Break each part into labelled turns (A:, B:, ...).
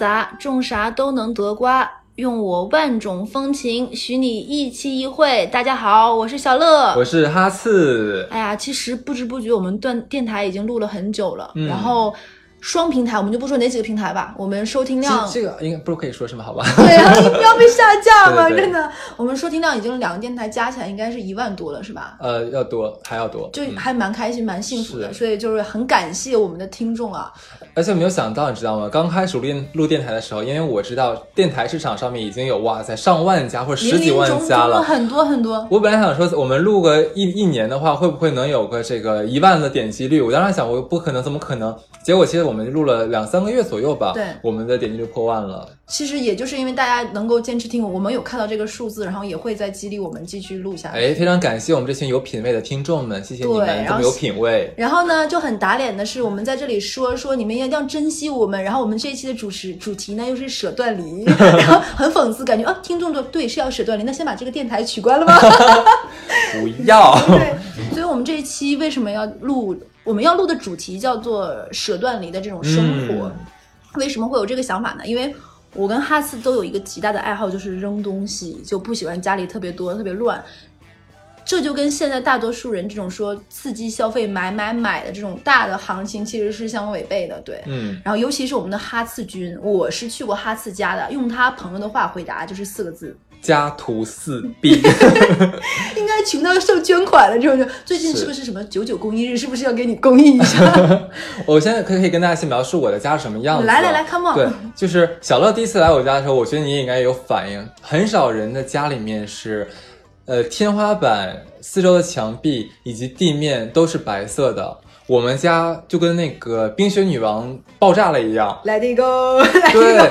A: 杂，种啥都能得瓜。用我万种风情，许你一期一会。大家好，我是小乐，
B: 我是哈次。
A: 哎呀，其实不知不觉我们断电台已经录了很久了，然后。双平台，我们就不说哪几个平台吧。我们收听量，
B: 这个应该不是可以说是吗？好吧。
A: 对啊，你不要被下架嘛，真的。我们收听量已经两个电台加起来应该是一万多了，是吧？
B: 呃，要多，还要多，
A: 就还蛮开心、蛮幸福的。所以就是很感谢我们的听众啊。
B: 而且没有想到，你知道吗？刚开始录录电台的时候，因为我知道电台市场上面已经有哇塞上万家或者十几万家了，
A: 很多很多。
B: 我本来想说，我们录个一一年的话，会不会能有个这个一万的点击率？我当时想，我不可能，怎么可能？结果其实我们录了两三个月左右吧，
A: 对，
B: 我们的点击就破万了。
A: 其实也就是因为大家能够坚持听，我们有看到这个数字，然后也会在激励我们继续录下去。
B: 哎，非常感谢我们这群有品位的听众们，谢谢你们这么有品位。
A: 然后呢，就很打脸的是，我们在这里说说你们一定要珍惜我们。然后我们这一期的主持主题呢，又是舍断离，然后很讽刺，感觉啊，听众的对是要舍断离，那先把这个电台取关了吗？
B: 不要。
A: 对，所以我们这一期为什么要录？我们要录的主题叫做舍断离的这种生活，为什么会有这个想法呢？因为我跟哈斯都有一个极大的爱好，就是扔东西，就不喜欢家里特别多、特别乱。这就跟现在大多数人这种说刺激消费、买买买的这种大的行情其实是相违背的，对。
B: 嗯。
A: 然后尤其是我们的哈次君，我是去过哈次家的，用他朋友的话回答就是四个字。
B: 家徒四壁，
A: 应该穷到受捐款了。这种最近是不是什么九九公益日？是不是要给你公益一下？
B: 我现在可以跟大家先描述我的家是什么样子。
A: 来来来，come on。
B: 对，就是小乐第一次来我家的时候，我觉得你也应该有反应。很少人的家里面是，呃，天花板、四周的墙壁以及地面都是白色的。我们家就跟那个冰雪女王爆炸了一样。
A: Let it go。
B: 对。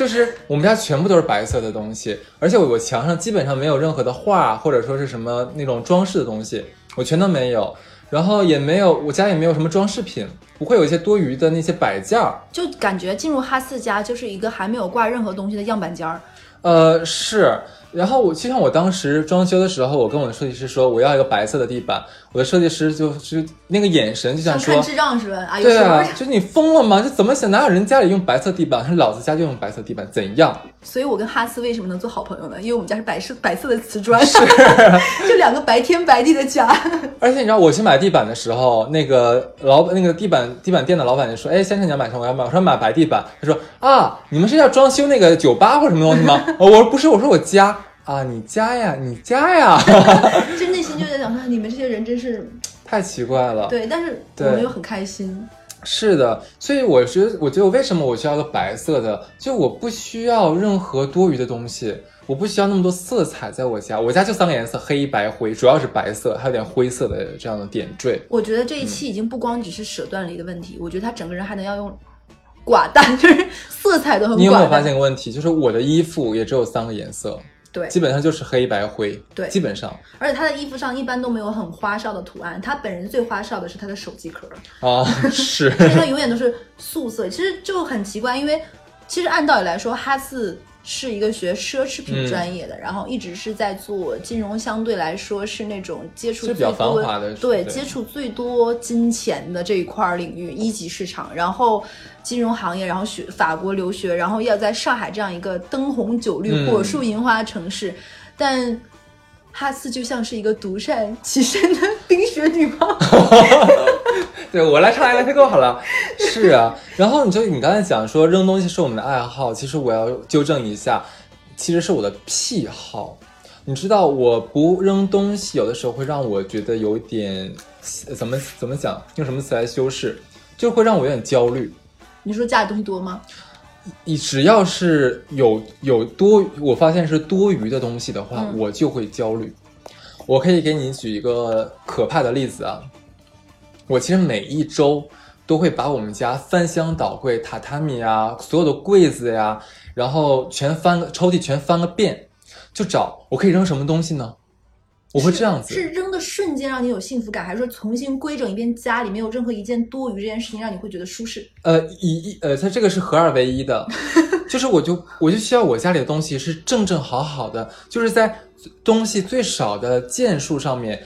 B: 就是我们家全部都是白色的东西，而且我我墙上基本上没有任何的画或者说是什么那种装饰的东西，我全都没有。然后也没有，我家也没有什么装饰品，不会有一些多余的那些摆件儿。
A: 就感觉进入哈四家就是一个还没有挂任何东西的样板间儿。
B: 呃，是。然后我就像我当时装修的时候，我跟我的设计师说我要一个白色的地板，我的设计师就就那个眼神就像说
A: 看智障是吧？
B: 啊对啊，就是你疯了吗？就怎么想？哪有人家里用白色地板？老子家就用白色地板，怎样？
A: 所以我跟哈斯为什么能做好朋友呢？因为我们家是白色白色的瓷砖，
B: 是
A: 就两个白天白地的家。
B: 而且你知道，我去买地板的时候，那个老板那个地板地板店的老板就说：“哎，先生你要买什么？我要买，我说买白地板。”他说：“啊，你们是要装修那个酒吧或者什么东西吗？”我说：“不是，我说我家。”啊，你家呀，你家呀，
A: 就内心就在想说，你们这些人真是
B: 太奇怪了。
A: 对，但是我们又很开心。
B: 是的，所以我觉得，我觉得为什么我需要个白色的？就我不需要任何多余的东西，我不需要那么多色彩在我家。我家就三个颜色，黑白灰，主要是白色，还有点灰色的这样的点缀。
A: 我觉得这一期已经不光只是舍断离的问题，我觉得他整个人还能要用寡淡，就是色彩都很。
B: 你有没有发现个问题？就是我的衣服也只有三个颜色。
A: 对，
B: 基本上就是黑白灰。
A: 对，
B: 基本上。
A: 而且他的衣服上一般都没有很花哨的图案，他本人最花哨的是他的手机壳。
B: 啊，是。
A: 他永远都是素色，其实就很奇怪，因为其实按道理来说，哈斯是一个学奢侈品专业的，然后一直是在做金融，相对来说是那种接触最多对接触最多金钱的这一块领域一级市场，然后。金融行业，然后学法国留学，然后要在上海这样一个灯红酒绿、火树银花的城市，但哈斯就像是一个独善其身的冰雪女王。
B: 对我来唱《I Love You》好了。是啊，然后你就你刚才讲说扔东西是我们的爱好，其实我要纠正一下，其实是我的癖好。你知道，我不扔东西，有的时候会让我觉得有点怎么怎么讲，用什么词来修饰，就会让我有点焦虑。
A: 你说家里东西多吗？
B: 你只要是有有多，我发现是多余的东西的话，我就会焦虑。我可以给你举一个可怕的例子啊，我其实每一周都会把我们家翻箱倒柜、榻榻米啊、所有的柜子呀，然后全翻个抽屉，全翻个遍，就找我可以扔什么东西呢？我会这样子，
A: 是扔的瞬间让你有幸福感，还是说重新规整一遍家里没有任何一件多余这件事情让你会觉得舒适？
B: 呃，一一呃，它这个是合二为一的，就是我就我就需要我家里的东西是正正好好的，就是在东西最少的件数上面，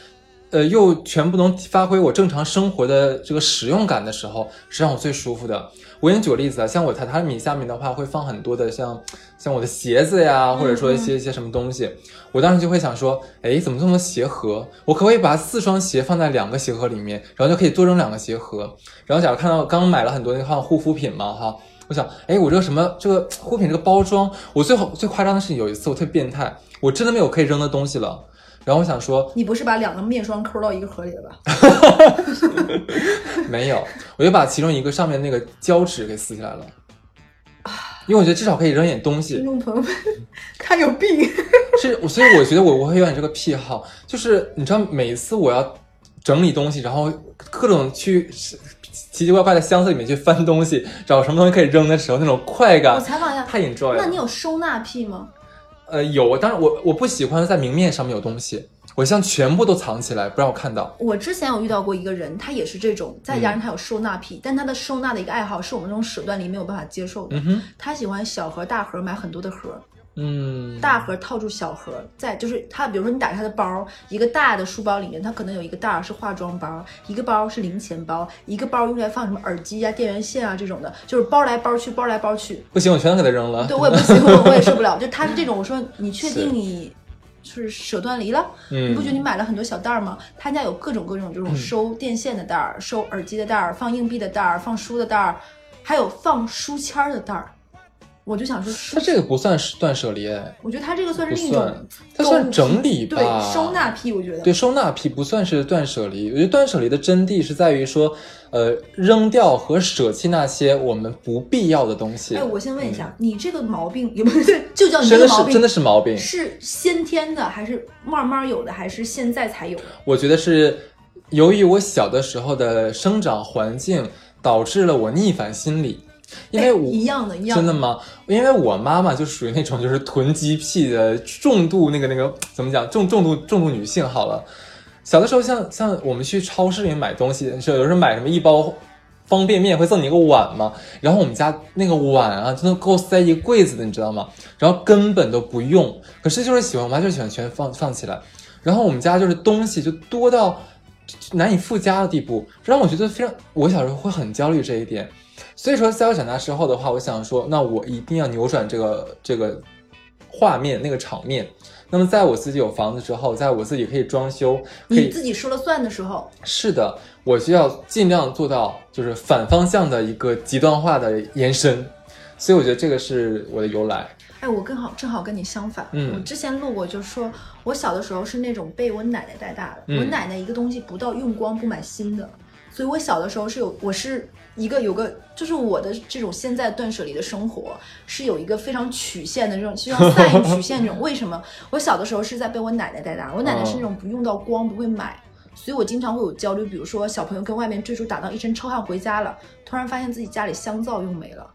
B: 呃，又全部能发挥我正常生活的这个使用感的时候，是让我最舒服的。我给你举个例子啊，像我榻榻米下面的话，会放很多的像像我的鞋子呀，或者说一些一些什么东西。我当时就会想说，哎，怎么这么多鞋盒？我可不可以把四双鞋放在两个鞋盒里面，然后就可以多扔两个鞋盒？然后假如看到刚买了很多那个护肤品嘛，哈，我想，哎，我这个什么这个护肤品这个包装，我最好最夸张的是有一次我特别变态，我真的没有可以扔的东西了。然后我想说，
A: 你不是把两个面霜抠到一个盒里了吧？
B: 没有，我就把其中一个上面那个胶纸给撕下来了，因为我觉得至少可以扔点东西。
A: 听众朋友们，他有病。
B: 是，所以我觉得我我会有点这个癖好，就是你知道，每一次我要整理东西，然后各种去奇奇怪怪的箱子里面去翻东西，找什么东西可以扔的时候，那种快感。
A: 我采访一下，
B: 太 enjoy 了。
A: 那你有收纳癖吗？
B: 呃，有，当然我我不喜欢在明面上面有东西，我希望全部都藏起来，不让我看到。
A: 我之前有遇到过一个人，他也是这种，再加上他有收纳癖，但他的收纳的一个爱好是我们这种手段里没有办法接受的。他喜欢小盒大盒买很多的盒。
B: 嗯，
A: 大盒套住小盒，再就是他，比如说你打开他的包，一个大的书包里面，它可能有一个袋儿是化妆包，一个包是零钱包，一个包用来放什么耳机啊、电源线啊这种的，就是包来包去，包来包去。
B: 不行，我全都给他扔了。
A: 对，我也不行，我我也受不了。就他是这种，我说你确定你是舍断离了？你不觉得你买了很多小袋儿吗？他家有各种各种这种收电线的袋儿、收耳机的袋儿、放硬币的袋儿、放书的袋儿，还有放书签儿的袋儿。我就想说，
B: 他这个不算是断舍离，
A: 我觉得他这个算是另一种，
B: 他算整理
A: 吧，对收纳癖，我觉得
B: 对收纳癖不算是断舍离。我觉得断舍离的真谛是在于说，呃，扔掉和舍弃那些我们不必要的东西。
A: 哎，我先问一下，你这个毛病有没有？就叫你
B: 这个毛病，真的是毛病，
A: 是先天的还是慢慢有的，还是现在才有的？
B: 我觉得是由于我小的时候的生长环境导致了我逆反心理。因为我
A: 一样的，一样
B: 真的吗？因为我妈妈就属于那种就是囤积癖的重度那个那个怎么讲重重度重度女性。好了，小的时候像像我们去超市里面买东西，是有时候买什么一包方便面会赠你一个碗嘛，然后我们家那个碗啊，真的够塞一个柜子的，你知道吗？然后根本都不用，可是就是喜欢，我妈就喜欢全放放起来，然后我们家就是东西就多到难以附加的地步，让我觉得非常，我小时候会很焦虑这一点。所以说，在我长大之后的话，我想说，那我一定要扭转这个这个画面，那个场面。那么，在我自己有房子之后，在我自己可以装修，
A: 你自己说了算的时候，
B: 是的，我需要尽量做到就是反方向的一个极端化的延伸。所以，我觉得这个是我的由来。
A: 哎，我更好，正好跟你相反。嗯，我之前录过，就是说我小的时候是那种被我奶奶带大的。我奶奶一个东西不到用光不买新的，所以我小的时候是有，我是。一个有个就是我的这种现在断舍离的生活是有一个非常曲线的这种，就像赛曲线这种。为什么？我小的时候是在被我奶奶带大，我奶奶是那种不用到光不会买，所以我经常会有焦虑。比如说小朋友跟外面追逐打到一身臭汗回家了，突然发现自己家里香皂用没了。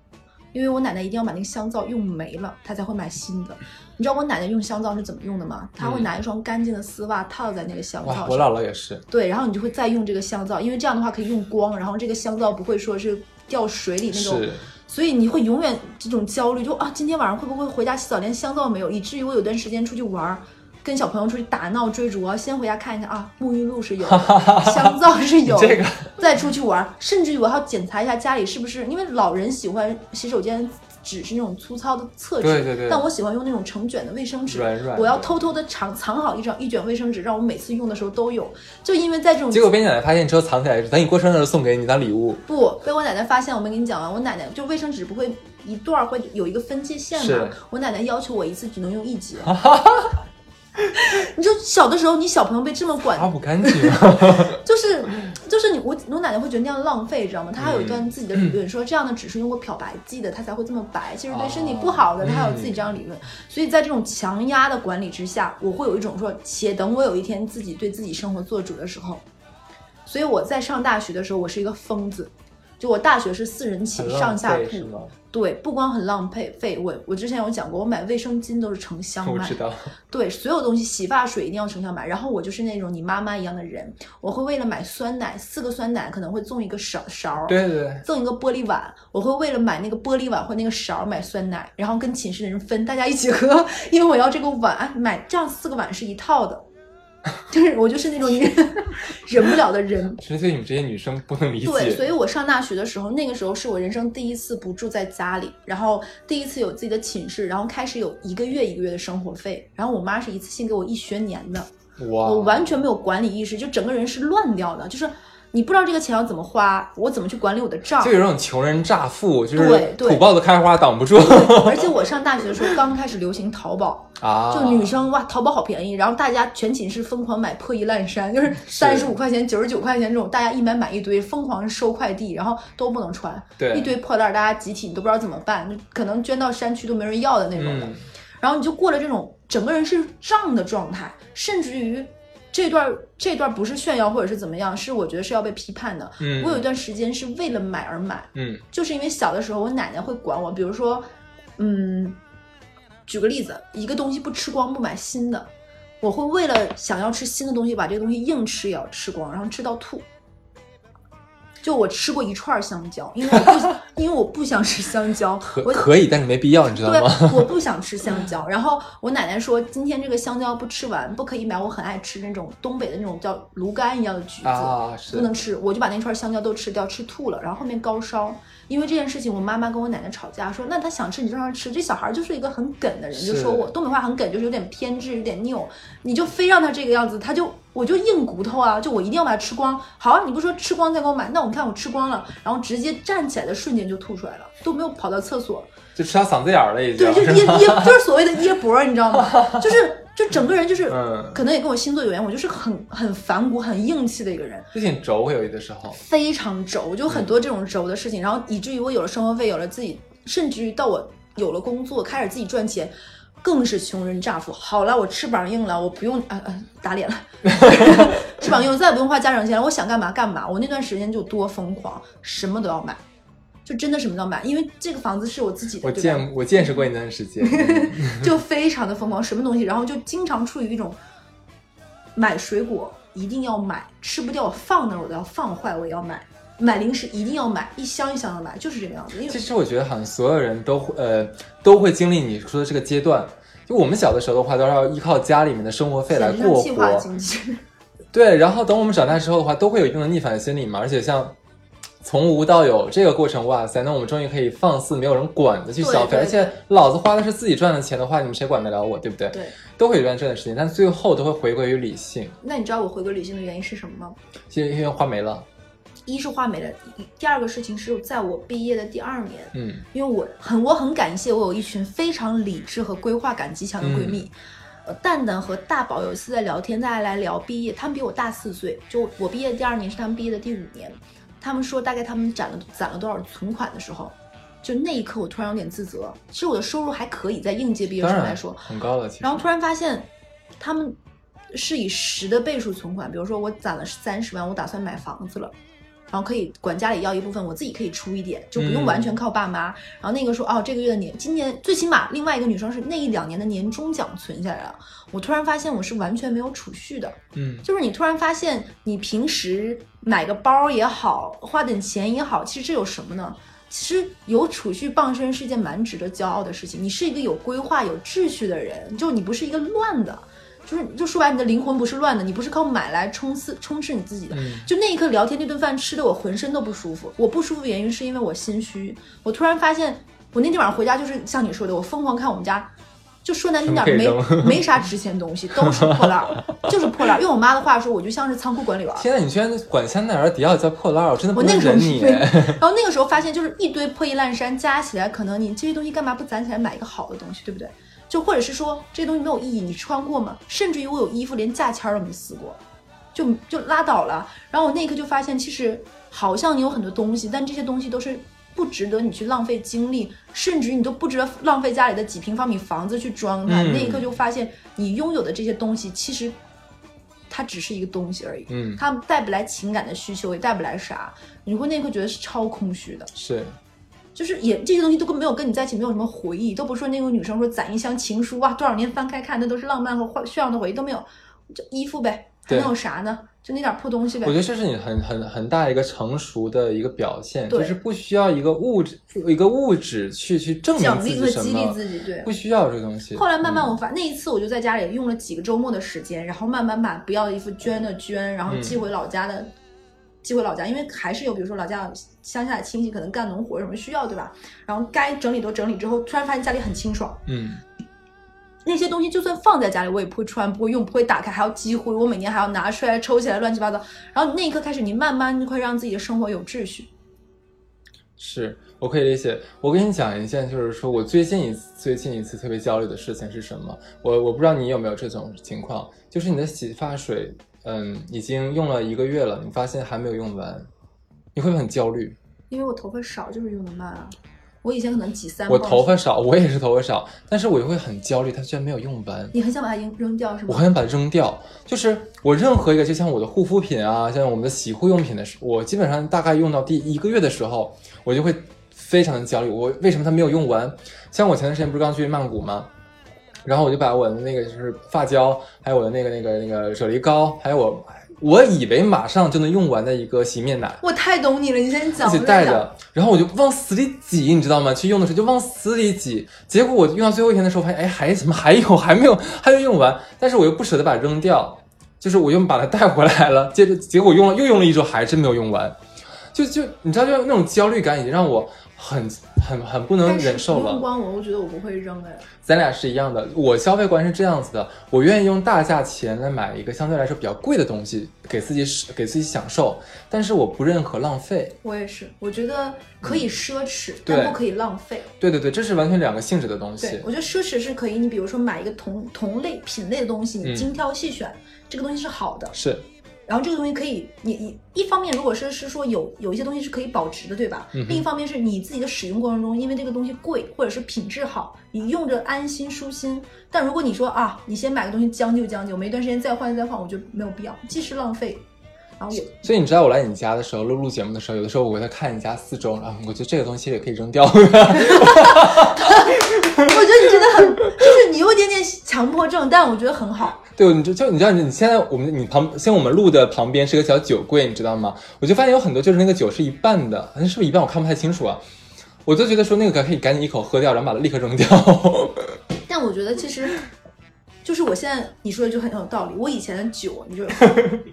A: 因为我奶奶一定要把那个香皂用没了，她才会买新的。你知道我奶奶用香皂是怎么用的吗？她会拿一双干净的丝袜套在那个香皂上。
B: 我姥姥也是。
A: 对，然后你就会再用这个香皂，因为这样的话可以用光，然后这个香皂不会说是掉水里那种。所以你会永远这种焦虑，就啊，今天晚上会不会回家洗澡连香皂没有？以至于我有段时间出去玩。跟小朋友出去打闹追逐，我要先回家看一下啊，沐浴露是有，香皂是有，
B: 这个
A: 再出去玩，甚至于我还要检查一下家里是不是，因为老人喜欢洗手间纸是那种粗糙的厕纸，
B: 对对对，
A: 但我喜欢用那种成卷的卫生纸，
B: 软软，
A: 我要偷偷的藏藏好一张一卷卫生纸，让我每次用的时候都有，就因为在这种
B: 结果被你奶奶发现之后藏起来，等你过生日送给你当礼物，
A: 不被我奶奶发现，我没跟你讲完，我奶奶就卫生纸不会一段会有一个分界线嘛，我奶奶要求我一次只能用一节。你就小的时候，你小朋友被这么管，
B: 擦不干净，
A: 就是就是你我我奶奶会觉得那样浪费，知道吗？她还有一段自己的理论，说这样的纸是用过漂白剂的，它才会这么白，其实对身体不好的，她有自己这样理论。所以在这种强压的管理之下，我会有一种说，且等我有一天自己对自己生活做主的时候，所以我在上大学的时候，我是一个疯子。就我大学是四人寝上下铺，对，不光很浪费费，我我之前有讲过，我买卫生巾都是成箱买，
B: 我知道，
A: 对，所有东西洗发水一定要成箱买。然后我就是那种你妈妈一样的人，我会为了买酸奶，四个酸奶可能会赠一个勺勺，
B: 对对对，
A: 赠一个玻璃碗，我会为了买那个玻璃碗或那个勺买酸奶，然后跟寝室的人分，大家一起喝，因为我要这个碗，买这样四个碗是一套的。就是我就是那种 忍不了的人。
B: 其实对你们这些女生不能理解。
A: 对，所以我上大学的时候，那个时候是我人生第一次不住在家里，然后第一次有自己的寝室，然后开始有一个月一个月的生活费，然后我妈是一次性给我一学年的，我完全没有管理意识，就整个人是乱掉的，就是。你不知道这个钱要怎么花，我怎么去管理我的账？
B: 就有种穷人乍富，就
A: 是
B: 土包子开花挡不住。
A: 而且我上大学的时候刚开始流行淘宝
B: 啊，
A: 就女生哇，淘宝好便宜，然后大家全寝室疯狂买破衣烂衫，就是三十五块钱、九十九块钱这种，大家一买买一堆，疯狂收快递，然后都不能穿，
B: 对，
A: 一堆破烂，大家集体你都不知道怎么办，可能捐到山区都没人要的那种的。然后你就过了这种整个人是胀的状态，甚至于。这段这段不是炫耀或者是怎么样，是我觉得是要被批判的。
B: 嗯，
A: 我有一段时间是为了买而买。
B: 嗯，
A: 就是因为小的时候我奶奶会管我，比如说，嗯，举个例子，一个东西不吃光不买新的，我会为了想要吃新的东西，把这个东西硬吃也要吃光，然后吃到吐。就我吃过一串香蕉，因为我不 因为我不想吃香蕉，
B: 可可以，但是没必要，你知道吗？
A: 对，我不 想吃香蕉。然后我奶奶说，今天这个香蕉不吃完，不可以买。我很爱吃那种东北的那种叫芦柑一样的橘
B: 子，
A: 不能吃。我就把那串香蕉都吃掉，吃吐了。然后后面高烧，因为这件事情，我妈妈跟我奶奶吵架，说那她想吃你就让她吃。这小孩就是一个很梗的人，就说我东北话很梗，就是有点偏执，有点拗。你就非让他这个样子，他就。我就硬骨头啊，就我一定要把它吃光。好啊，你不说吃光再给我买，那我看我吃光了，然后直接站起来的瞬间就吐出来了，都没有跑到厕所，
B: 就吃到嗓子眼儿了已经。
A: 对，就 噎噎，就是所谓的噎脖，你知道吗？就是就整个人就是，可能也跟我星座有缘，我就是很很反骨、很硬气的一个人，
B: 就挺轴，有的时候
A: 非常轴，就很多这种轴的事情，然后以至于我有了生活费，有了自己，甚至于到我有了工作，开始自己赚钱。更是穷人乍富。好了，我翅膀硬了，我不用啊啊打脸了，翅膀硬，再也不用花家长钱了。我想干嘛干嘛。我那段时间就多疯狂，什么都要买，就真的什么都要买。因为这个房子是我自己的。
B: 我见 我见识过一段时间，
A: 就非常的疯狂，什么东西，然后就经常处于一种买水果一定要买，吃不掉我放那儿我都要放坏，我也要买。买零食一定要买一箱一箱的买，就是这个样子。
B: 其实我觉得好像所有人都会呃都会经历你说的这个阶段。就我们小的时候的话，都要依靠家里面的生活费来过活。对，然后等我们长大之后的话，都会有一定的逆反心理嘛。而且像从无到有这个过程，哇塞，那我们终于可以放肆没有人管的去消费，而且老子花的是自己赚的钱的话，你们谁管得了我，对不对？
A: 对，
B: 都会有一段这段时间，但最后都会回归于理性。
A: 那你知道我回归理性的原因是什么吗？
B: 因为因为花没了。
A: 一是画美的，第二个事情是在我毕业的第二年，
B: 嗯，
A: 因为我很我很感谢我有一群非常理智和规划感极强的闺蜜，呃，蛋蛋和大宝有一次在聊天，大家来聊毕业，他们比我大四岁，就我毕业的第二年是他们毕业的第五年，他们说大概他们攒了攒了多少存款的时候，就那一刻我突然有点自责，其实我的收入还可以在应届毕业生来说
B: 很高了，
A: 然后突然发现他们是以十的倍数存款，比如说我攒了三十万，我打算买房子了。然后可以管家里要一部分，我自己可以出一点，就不用完全靠爸妈。然后那个说，哦，这个月的年，今年最起码另外一个女生是那一两年的年终奖存下来了。我突然发现我是完全没有储蓄的，
B: 嗯，
A: 就是你突然发现你平时买个包也好，花点钱也好，其实这有什么呢？其实有储蓄傍身是一件蛮值得骄傲的事情。你是一个有规划、有秩序的人，就你不是一个乱的。就是，就说白，你的灵魂不是乱的，你不是靠买来充刺充斥你自己的。就那一刻聊天，那顿饭吃的我浑身都不舒服。我不舒服的原因是因为我心虚。我突然发现，我那天晚上回家就是像你说的，我疯狂看我们家，就说难听点，没没啥值钱东西，都是破烂，就是破烂。用我妈的话说，我就像是仓库管理员。
B: 天呐，你居然管香奈儿、迪奥叫破烂，我真的不
A: 能
B: 忍你。
A: 然后那个时候发现，就是一堆破衣烂衫加起来，可能你这些东西干嘛不攒起来买一个好的东西，对不对？就或者是说这些东西没有意义，你穿过吗？甚至于我有衣服连价签都没撕过，就就拉倒了。然后我那一刻就发现，其实好像你有很多东西，但这些东西都是不值得你去浪费精力，甚至于你都不值得浪费家里的几平方米房子去装它。那一刻就发现，你拥有的这些东西其实它只是一个东西而已，
B: 嗯，
A: 它带不来情感的需求，也带不来啥。你会那一刻觉得是超空虚的，
B: 是。
A: 就是也这些东西都跟没有跟你在一起没有什么回忆，都不是说那个女生说攒一箱情书啊，多少年翻开看那都是浪漫和炫耀的回忆都没有，就衣服呗，还能有啥呢？就那点破东西呗。
B: 我觉得这是你很很很大一个成熟的一个表现，
A: 对
B: 就是不需要一个物质一个物质去去证明
A: 奖
B: 自己什
A: 励和激励，自己，对
B: 不。需要这个东西。
A: 后来慢慢
B: 嗯
A: 我发，那一次我就在家里用了几个周末的时间，然后慢慢把不要的衣服捐的捐，然后
B: 嗯
A: 寄回老家的、寄回老家，因为还是有比如说老家有乡下的亲戚可能干农活什么需要，对吧？然后该整理都整理之后，突然发现家里很清爽，
B: 嗯，
A: 那些东西就算放在家里，我也不会穿，不会用，不会打开，还要积灰，我每年还要拿出来抽起来，乱七八糟。然后那一刻开始，你慢慢就会让自己的生活有秩序。
B: 是我可以理解。我跟你讲一件，就是说我最近一次最近一次特别焦虑的事情是什么？我我不知道你有没有这种情况，就是你的洗发水，嗯，已经用了一个月了，你发现还没有用完，你会不会很焦虑？
A: 因为我头发少，就是用的慢啊。我以前可能挤三
B: 我头发少，我也是头发少，但是我又会很焦虑，它居然没有用完。
A: 你很想把它扔扔掉是吗？
B: 我很想把它扔掉，就是我任何一个，就像我的护肤品啊，像我们的洗护用品的时，我基本上大概用到第一个月的时候，我就会非常的焦虑。我为什么它没有用完？像我前段时间不是刚去曼谷吗？然后我就把我的那个就是发胶，还有我的那个那个那个啫喱膏，还有我我以为马上就能用完的一个洗面奶，
A: 我太懂你了，你先讲。
B: 一起
A: 我在讲
B: 带着，然后我就往死里挤，你知道吗？去用的时候就往死里挤，结果我用到最后一天的时候，发现哎，还怎么还有，还没有，还没用完，但是我又不舍得把它扔掉，就是我又把它带回来了，接着结果用了又用了一周，还是没有用完，就就你知道，就那种焦虑感已经让我很很很不能忍受了。
A: 不用光我，我觉得我不会扔哎。
B: 咱俩是一样的，我消费观是这样子的，我愿意用大价钱来买一个相对来说比较贵的东西，给自己使给自己享受，但是我不认可浪费。
A: 我也是，我觉得可以奢侈，
B: 对
A: 但不可以浪费。
B: 对对对，这是完全两个性质的东西
A: 对，。我觉得奢侈是可以，你比如说买一个同同类品类的东西，你
B: 嗯
A: 精挑细选，这个东西是好的。
B: 是，
A: 然后这个东西可以，你你一方面如果是是说有有一些东西是可以保值的，对吧？
B: 嗯
A: 另一方面是你自己的使用过程中，因为这个东西贵或者是品质好，你用着安心舒心。但如果你说啊，你先买个东西将就将就，没一段时间再换再换，我觉得没有必要，既是浪费，然后也
B: 所以你知道我来你家的时候录录节目的时候，有的时候我会看你家四周，然后我觉得这个东西也可以扔掉。
A: 我觉得你真的很，就是你有一点点强迫症，但我觉得很好。
B: 对，你就就你知道你现在我们你旁现在我们录的旁边是个小酒柜，你知道吗？我就发现有很多就是那个酒是一半的，好像是不是一半？我看不太清楚啊。我就觉得说那个可以赶紧一口喝掉，然后把它立刻扔掉。
A: 但我觉得其实，就是我现在你说的就很有道理。我以前的酒，你就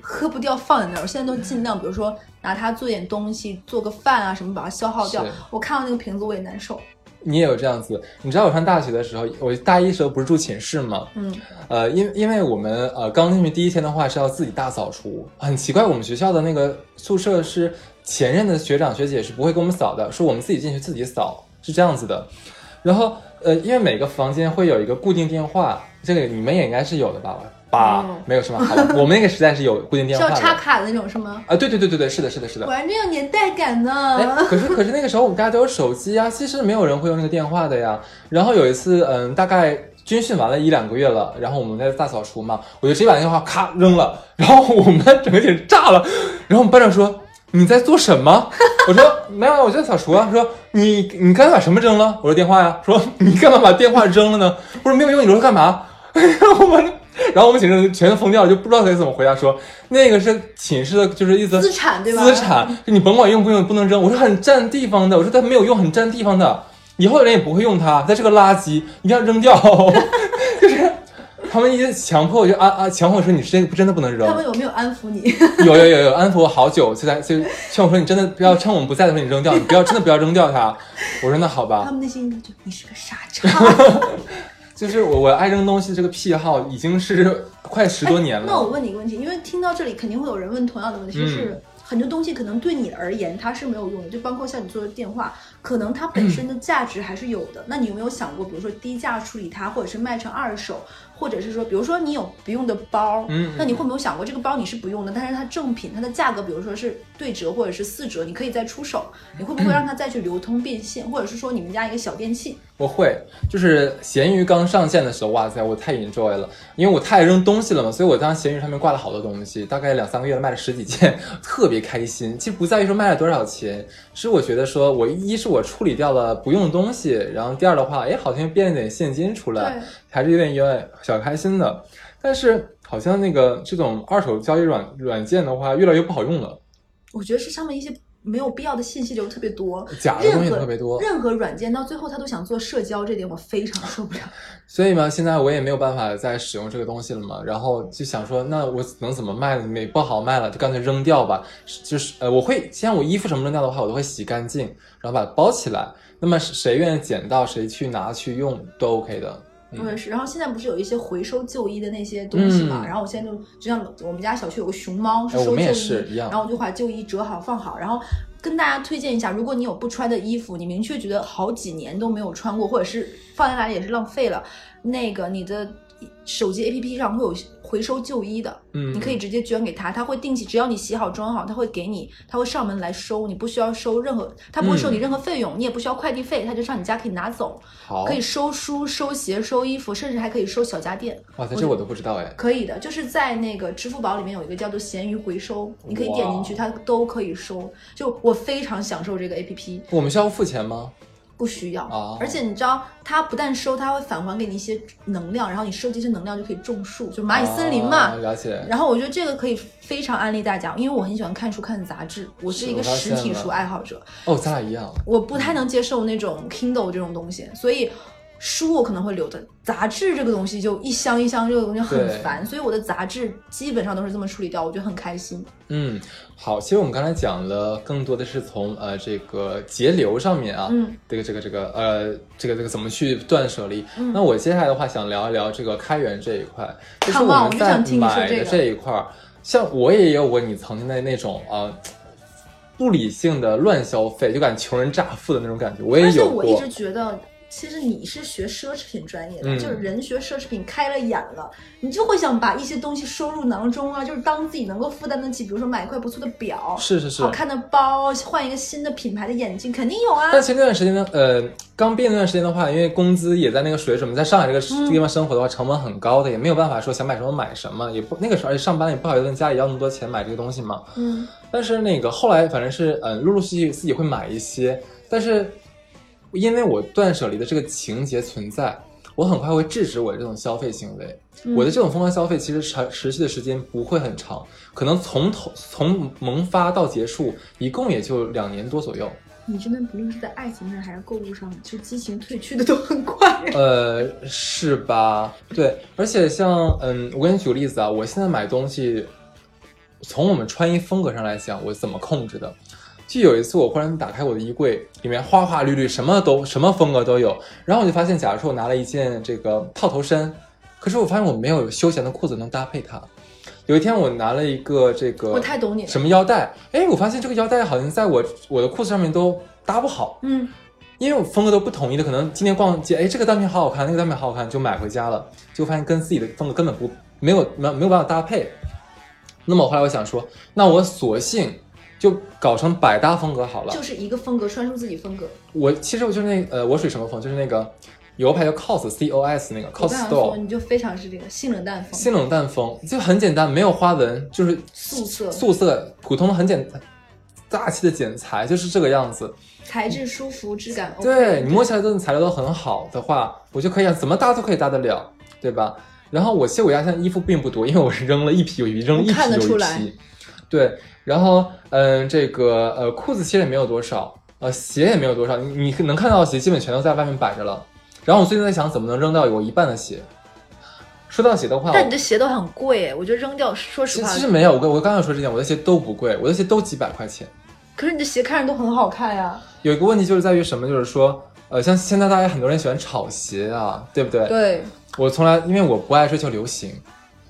A: 喝不掉放在那儿，我现在都尽量，比如说拿它做点东西，做个饭啊什么，把它消耗掉。我看到那个瓶子我也难受。
B: 你也有这样子？你知道我上大学的时候，我大一时候不是住寝室吗？
A: 嗯，
B: 呃，因因为我们呃刚进去第一天的话是要自己大扫除，很奇怪，我们学校的那个宿舍是前任的学长学姐是不会给我们扫的，是我们自己进去自己扫，是这样子的。然后呃，因为每个房间会有一个固定电话，这个你们也应该是有的吧？吧，
A: 嗯
B: 没有是吗？好吧，我们那个时代是有固定电话的。
A: 插卡的那种是吗？
B: 啊，对对对对对，是的，是的，是的
A: 果。然真有年代感
B: 哎，
A: 呢。
B: 可是可是那个时候我们大家都有手机啊，其实没有人会用那个电话的呀。然后有一次，嗯，大概军训完了一两个月了，然后我们在大扫除嘛，我就直接把电话咔扔了，然后我们整个简直炸了。然后我们班长说你在做什么？我说没有，我在扫除啊。说你你刚才把什么扔了？我说电话呀。说你干嘛把电话扔了呢？我说没有用，你留着干嘛？然后我们。然后我们寝室全都疯掉了，就不知道该怎么回答说。那个是寝室的，就是意思
A: 资产对吧？
B: 资产，就你甭管用不用，不能扔。我说很占地方的，我说它没有用，很占地方的，以后的人也不会用它，它是个垃圾，一定要扔掉。就是他们一直强迫我就啊啊，强迫我说你这个真的不能扔
A: 他。们有没有安抚你？
B: 有有有有安抚我好久，就在就劝我说你真的不要趁我们不在的时候你扔掉，你不要真的不要扔掉它。我说那好吧
A: 他，们内心就你是个傻叉。
B: 就是我我爱扔东西这个癖好已经是快十多年了。
A: 哎那我问你一个问题，因为听到这里肯定会有人问同样的问题，就是
B: 嗯
A: 很多东西可能对你而言它是没有用的，就包括像你做的电话，可能它本身的价值还是有的。那你有没有想过，比如说低价处理它，或者是卖成二手，或者是说，比如说你有不用的包，
B: 嗯
A: 那你会没有想过这个包你是不用的，但是它正品，它的价格比如说是对折或者是四折，你可以再出手，你会不会让它再去流通变现，或者是说你们家一个小电器？
B: 我会，就是闲鱼刚上线的时候，哇塞，我太 enjoy 了，因为我太爱扔东西了嘛，所以我当时闲鱼上面挂了好多东西，大概两三个月卖了十几件，特别开心。其实不在于说卖了多少钱，是我觉得说我一是我处理掉了不用的东西，然后第二的话，哎，好像变了点现金出来，还是有点有点小开心的。但是好像那个这种二手交易软软件的话，越来越不好用了。
A: 我觉得是上面一些没有必要的信息流特别多，
B: 假的东西特别多。
A: 任何软件到最后他都想做社交，这点我非常受不了。
B: 所以嘛，现在我也没有办法再使用这个东西了嘛。然后就想说，那我能怎么卖呢？没不好卖了，就干脆扔掉吧。就是呃，我会像我衣服什么扔掉的话，我都会洗干净，然后把它包起来。那么谁愿意捡到，谁去拿去用都 OK 的。
A: 我也是，然后现在不是有一些回收旧衣的那些东西嘛？然后我现在就就像我们家小区有个熊猫是收旧衣，然后我就把旧衣折好放好，然后跟大家推荐一下，如果你有不穿的衣服，你明确觉得好几年都没有穿过，或者是放在那里也是浪费了，那个你的。手机 APP 上会有回收旧衣的，嗯，你可以直接捐给他，他会定期，只要你洗好装好，他会给你，他会上门来收，你不需要收任何，他不会收你任何费用，你也不需要快递费，他就上你家可以拿走，
B: 好，
A: 可以收书、收鞋、收衣服，甚至还可以收小家电。
B: 哇，这我都不知道哎。
A: 可以的，就是在那个支付宝里面有一个叫做闲鱼回收，你可以点进去，它都可以收。就我非常享受这个 APP。
B: 我们需要付钱吗？
A: 不需要，而且你知道，它不但收，它会返还给你一些能量，然后你收集一些能量就可以种树，就蚂蚁森林嘛。
B: 了解。
A: 然后我觉得这个可以非常安利大家，因为我很喜欢看书、看杂志，我是一个实体书爱好者。
B: 哦，咱俩一样。
A: 我不太能接受那种 Kindle 这种东西，所以。书我可能会留的，杂志这个东西就一箱一箱，这个东西很烦，所以我的杂志基本上都是这么处理掉，我觉得很开心。
B: 嗯，好，其实我们刚才讲了更多的是从呃这个节流上面啊，嗯，这个这个这个呃这个这个怎么去断舍离。那我接下来的话想聊一聊这个开源这一块，就是我们在买的这一块，像我也有过你曾经的那种呃不理性的乱消费，就感觉穷人乍富的那种感觉，我也有过。
A: 我一直觉得。其实你是学奢侈品专业的，就是人学奢侈品开了眼了，你就会想把一些东西收入囊中啊，就是当自己能够负担得起，比如说买一块不错的表，
B: 是是是，
A: 好看的包，换一个新的品牌的眼镜，肯定有啊。
B: 但前那段时间呢，呃，刚毕业那段时间的话，因为工资也在那个水准，在上海这个地方生活的话，成本很高的，也没有办法说想买什么买什么，也不那个时候而且上班也不好意思问家里要那么多钱买这个东西嘛。嗯。但是那个后来反正是嗯，陆陆续续自己会买一些，但是。因为我断舍离的这个情节存在，我很快会制止我这种消费行为。我的这种疯狂消费其实持持续的时间不会很长，可能从头从萌发到结束，一共也就两年多左右。
A: 你真的不论是在爱情上还是购物上，就激情褪去的都很快。
B: 呃，是吧？对，而且像嗯，我给你举个例子啊，我现在买东西，从我们穿衣风格上来讲，我怎么控制的？就有一次，我忽然打开我的衣柜，里面花花绿绿，什么都什么风格都有。然后我就发现，假如说我拿了一件这个套头衫，可是我发现我没有休闲的裤子能搭配它。有一天我拿了一个这个，
A: 我太懂你，
B: 什么腰带？哎，我发现这个腰带好像在我我的裤子上面都搭不好。嗯，因为我风格都不统一的，可能今天逛街，哎，这个单品好好看，那个单品好好看，就买回家了，就发现跟自己的风格根本不没有没没有办法搭配。那么后来我想说，那我索性。就搞成百搭风格好了，
A: 就是一个风格穿出自己风格。
B: 我其实我就是那呃，我属于什么风？就是那个有个牌叫 COS C O S 那个 COS Store，
A: 你就非常是这个性冷淡风。
B: 性冷淡风就很简单，没有花纹，就是
A: 素色，
B: 素色，普通的很简单，大气的剪裁就是这个样子。
A: 材质舒服，质感 OK。
B: 对你摸起来这种材料都很好的话，我就可以怎么搭都可以搭得了，对吧？然后我其实我家现在衣服并不多，因为我是扔了一批又一批，扔一批又一批。对。然后，嗯，这个呃，裤子其实也没有多少，呃，鞋也没有多少，你你能看到的鞋基本全都在外面摆着了。然后我最近在想，怎么能扔掉我一半的鞋？说到鞋的话，
A: 但你的鞋都很贵，我觉得扔掉，说实话，
B: 其实没有，我我刚刚说这点，我的鞋都不贵，我的鞋都几百块钱。
A: 可是你的鞋看着都很好看呀。
B: 有一个问题就是在于什么？就是说，呃，像现在大家很多人喜欢炒鞋啊，对不对？
A: 对。
B: 我从来因为我不爱追求流行。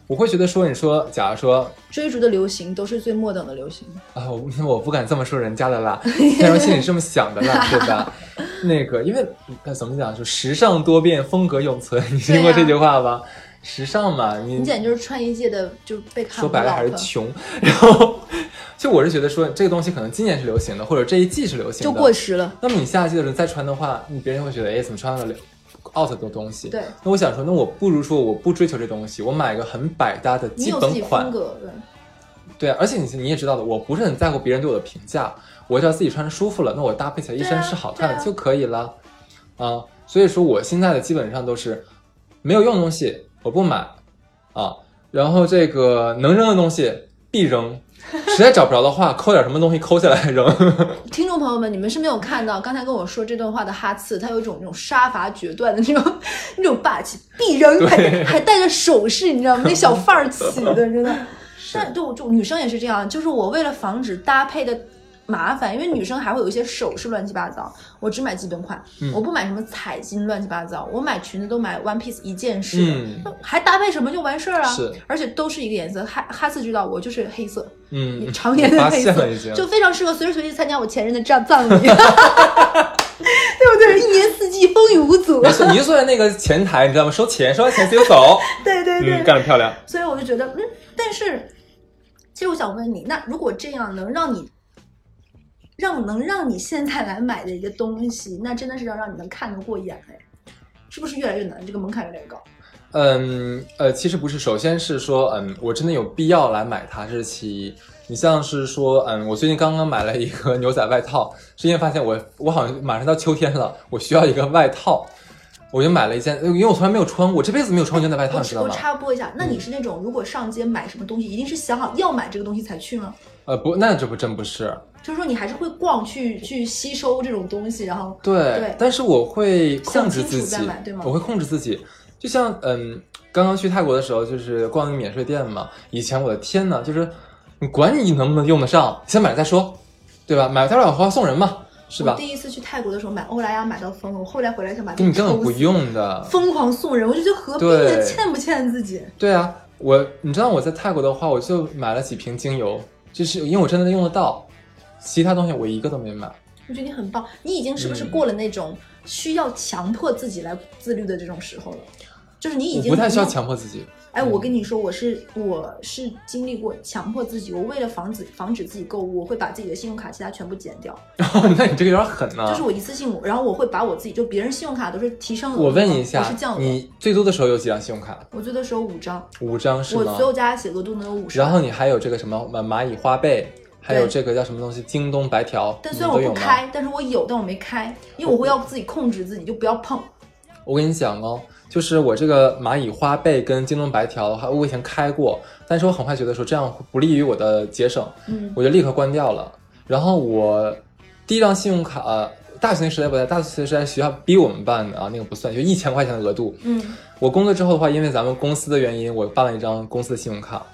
B: 我会觉得说，你说，假如说
A: 追逐的流行都是最末等的流行
B: 啊，我我不敢这么说人家的啦，但是心里这么想的啦，对吧？那个，因为怎么讲，就时尚多变，风格永存，你听过这句话吧？时尚嘛，你
A: 你简直就是穿衣界的就被看
B: 说白了还是穷，然后就我是觉得说这个东西可能今年是流行的，或者这一季是流行的，
A: 就过时了。
B: 那么你下季的时候再穿的话，你别人会觉得，哎，怎么穿了？out 的东西，
A: 对，
B: 那我想说，那我不如说我不追求这东西，我买一个很百搭的基本款，
A: 对，
B: 对，而且你你也知道的，我不是很在乎别人对我的评价，我只要自己穿着舒服了，那我搭配起来一身是好看的就可以了，啊，所以说我现在的基本上都是没有用的东西我不买，啊，然后这个能扔的东西必扔，实在找不着的话，抠点什么东西抠下来扔。
A: 听众朋友们，你们是没有看到刚才跟我说这段话的哈次，他有一种那种杀伐决断的那种 那种霸气，必扔，还还带着手势，你知道吗？那小范儿起的，真的。但就就女生也是这样，就是我为了防止搭配的。麻烦，因为女生还会有一些首饰乱七八糟，我只买基本款，我不买什么彩金乱七八糟，我买裙子都买 one piece 一件式的，还搭配什么就完事儿啊，
B: 是，
A: 而且都是一个颜色，哈哈斯知道我就是黑色，
B: 嗯，
A: 常年的黑色，就非常适合随时随地参加我前任的葬葬礼，对不对？一年四季风雨无阻。
B: 你就坐在那个前台，你知道吗？收钱，收完钱自己走。
A: 对对对，
B: 干得漂亮。
A: 所以我就觉得，嗯，但是，其实我想问你，那如果这样能让你。让能让你现在来买的一个东西，那真的是要让你能看得过眼哎，是不是越来越难？这个门槛越来越高。
B: 嗯呃，其实不是，首先是说，嗯，我真的有必要来买它，这是其一。你像是说，嗯，我最近刚刚买了一个牛仔外套，是因为发现我我好像马上到秋天了，我需要一个外套，我就买了一件，因为我从来没有穿过，我这辈子没有穿过牛仔外套，你知道吗？
A: 我插播一下，那你是那种如果上街买什么东西，一定是想好要买这个东西才去吗？
B: 呃不，那这不真不是。
A: 就是说，你还是会逛去去吸收这种东西，然后
B: 对
A: 对，
B: 但是我会控制自己，
A: 对吗？
B: 我会控制自己，就像嗯，刚刚去泰国的时候，就是逛那免税店嘛。以前我的天呐，就是你管你能不能用得上，先买了再说，对吧？买了再说，花送人嘛，是吧？
A: 第一次去泰国的时候买欧莱雅买到疯了，我后来回来想把
B: 你根本不用的，
A: 疯狂送人，我就觉得何必呢？欠不欠自己？
B: 对啊，我你知道我在泰国的话，我就买了几瓶精油，就是因为我真的用得到。其他东西我一个都没买，
A: 我觉得你很棒。你已经是不是过了那种需要强迫自己来自律的这种时候了？就是你已经
B: 不太需要强迫自己。
A: 哎，我跟你说，我是我是经历过强迫自己。我为了防止防止自己购物，我会把自己的信用卡其他全部减掉。
B: 那你这个有点狠啊！
A: 就是我一次性，然后我会把我自己就别人信用卡都是提升额，
B: 我问你一下，
A: 是降额。
B: 你最多的时候有几张信用卡？
A: 我最多的时候五张。
B: 五张是吗？
A: 我所有加起来额度能有五十。
B: 然后你还有这个什么蚂蚁花呗？还有这个叫什么东西？京东白条，
A: 但虽然我不开，但是我有，但我没开，因为我会要自己控制自己，就不要碰。
B: 我跟你讲哦，就是我这个蚂蚁花呗跟京东白条的话，我以前开过，但是我很快觉得说这样不利于我的节省，嗯，我就立刻关掉了。然后我第一张信用卡，大学时代不在，大学时代学校逼我们办的啊，那个不算，就一千块钱的额度。
A: 嗯，
B: 我工作之后的话，因为咱们公司的原因，我办了一张公司的信用卡。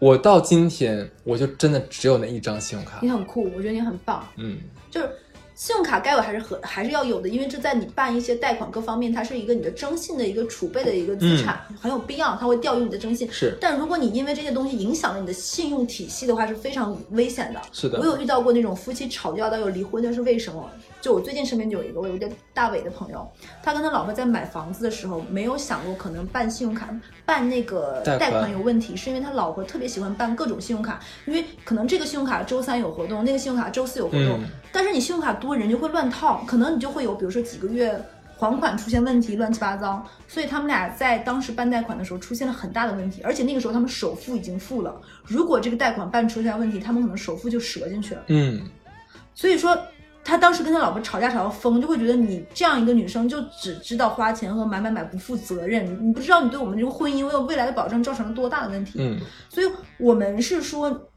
B: 我到今天，我就真的只有那一张信用卡。
A: 你很酷，我觉得你很棒。
B: 嗯，
A: 就是信用卡该有还是和还是要有的，因为这在你办一些贷款各方面，它是一个你的征信的一个储备的一个资产，很有必要，它会调用你的征信。
B: 是，
A: 但如果你因为这些东西影响了你的信用体系的话，是非常危险的。
B: 是的，
A: 我有遇到过那种夫妻吵架到要离婚那，是为什么？就我最近身边就有一个，我有一个大伟的朋友，他跟他老婆在买房子的时候，没有想过可能办信用卡办那个贷款有问题，是因为他老婆特别喜欢办各种信用卡，因为可能这个信用卡周三有活动，那个信用卡周四有活动，但是你信用卡多，人就会乱套，可能你就会有比如说几个月还款出现问题，乱七八糟，所以他们俩在当时办贷款的时候出现了很大的问题，而且那个时候他们首付已经付了，如果这个贷款办出现问题，他们可能首付就折进去了。
B: 嗯，
A: 所以说。他当时跟他老婆吵架吵到疯，就会觉得你这样一个女生就只知道花钱和买买买不负责任，你不知道你对我们这个婚姻为了未来的保障造成了多大的问题。
B: 嗯，
A: 所以我们是说，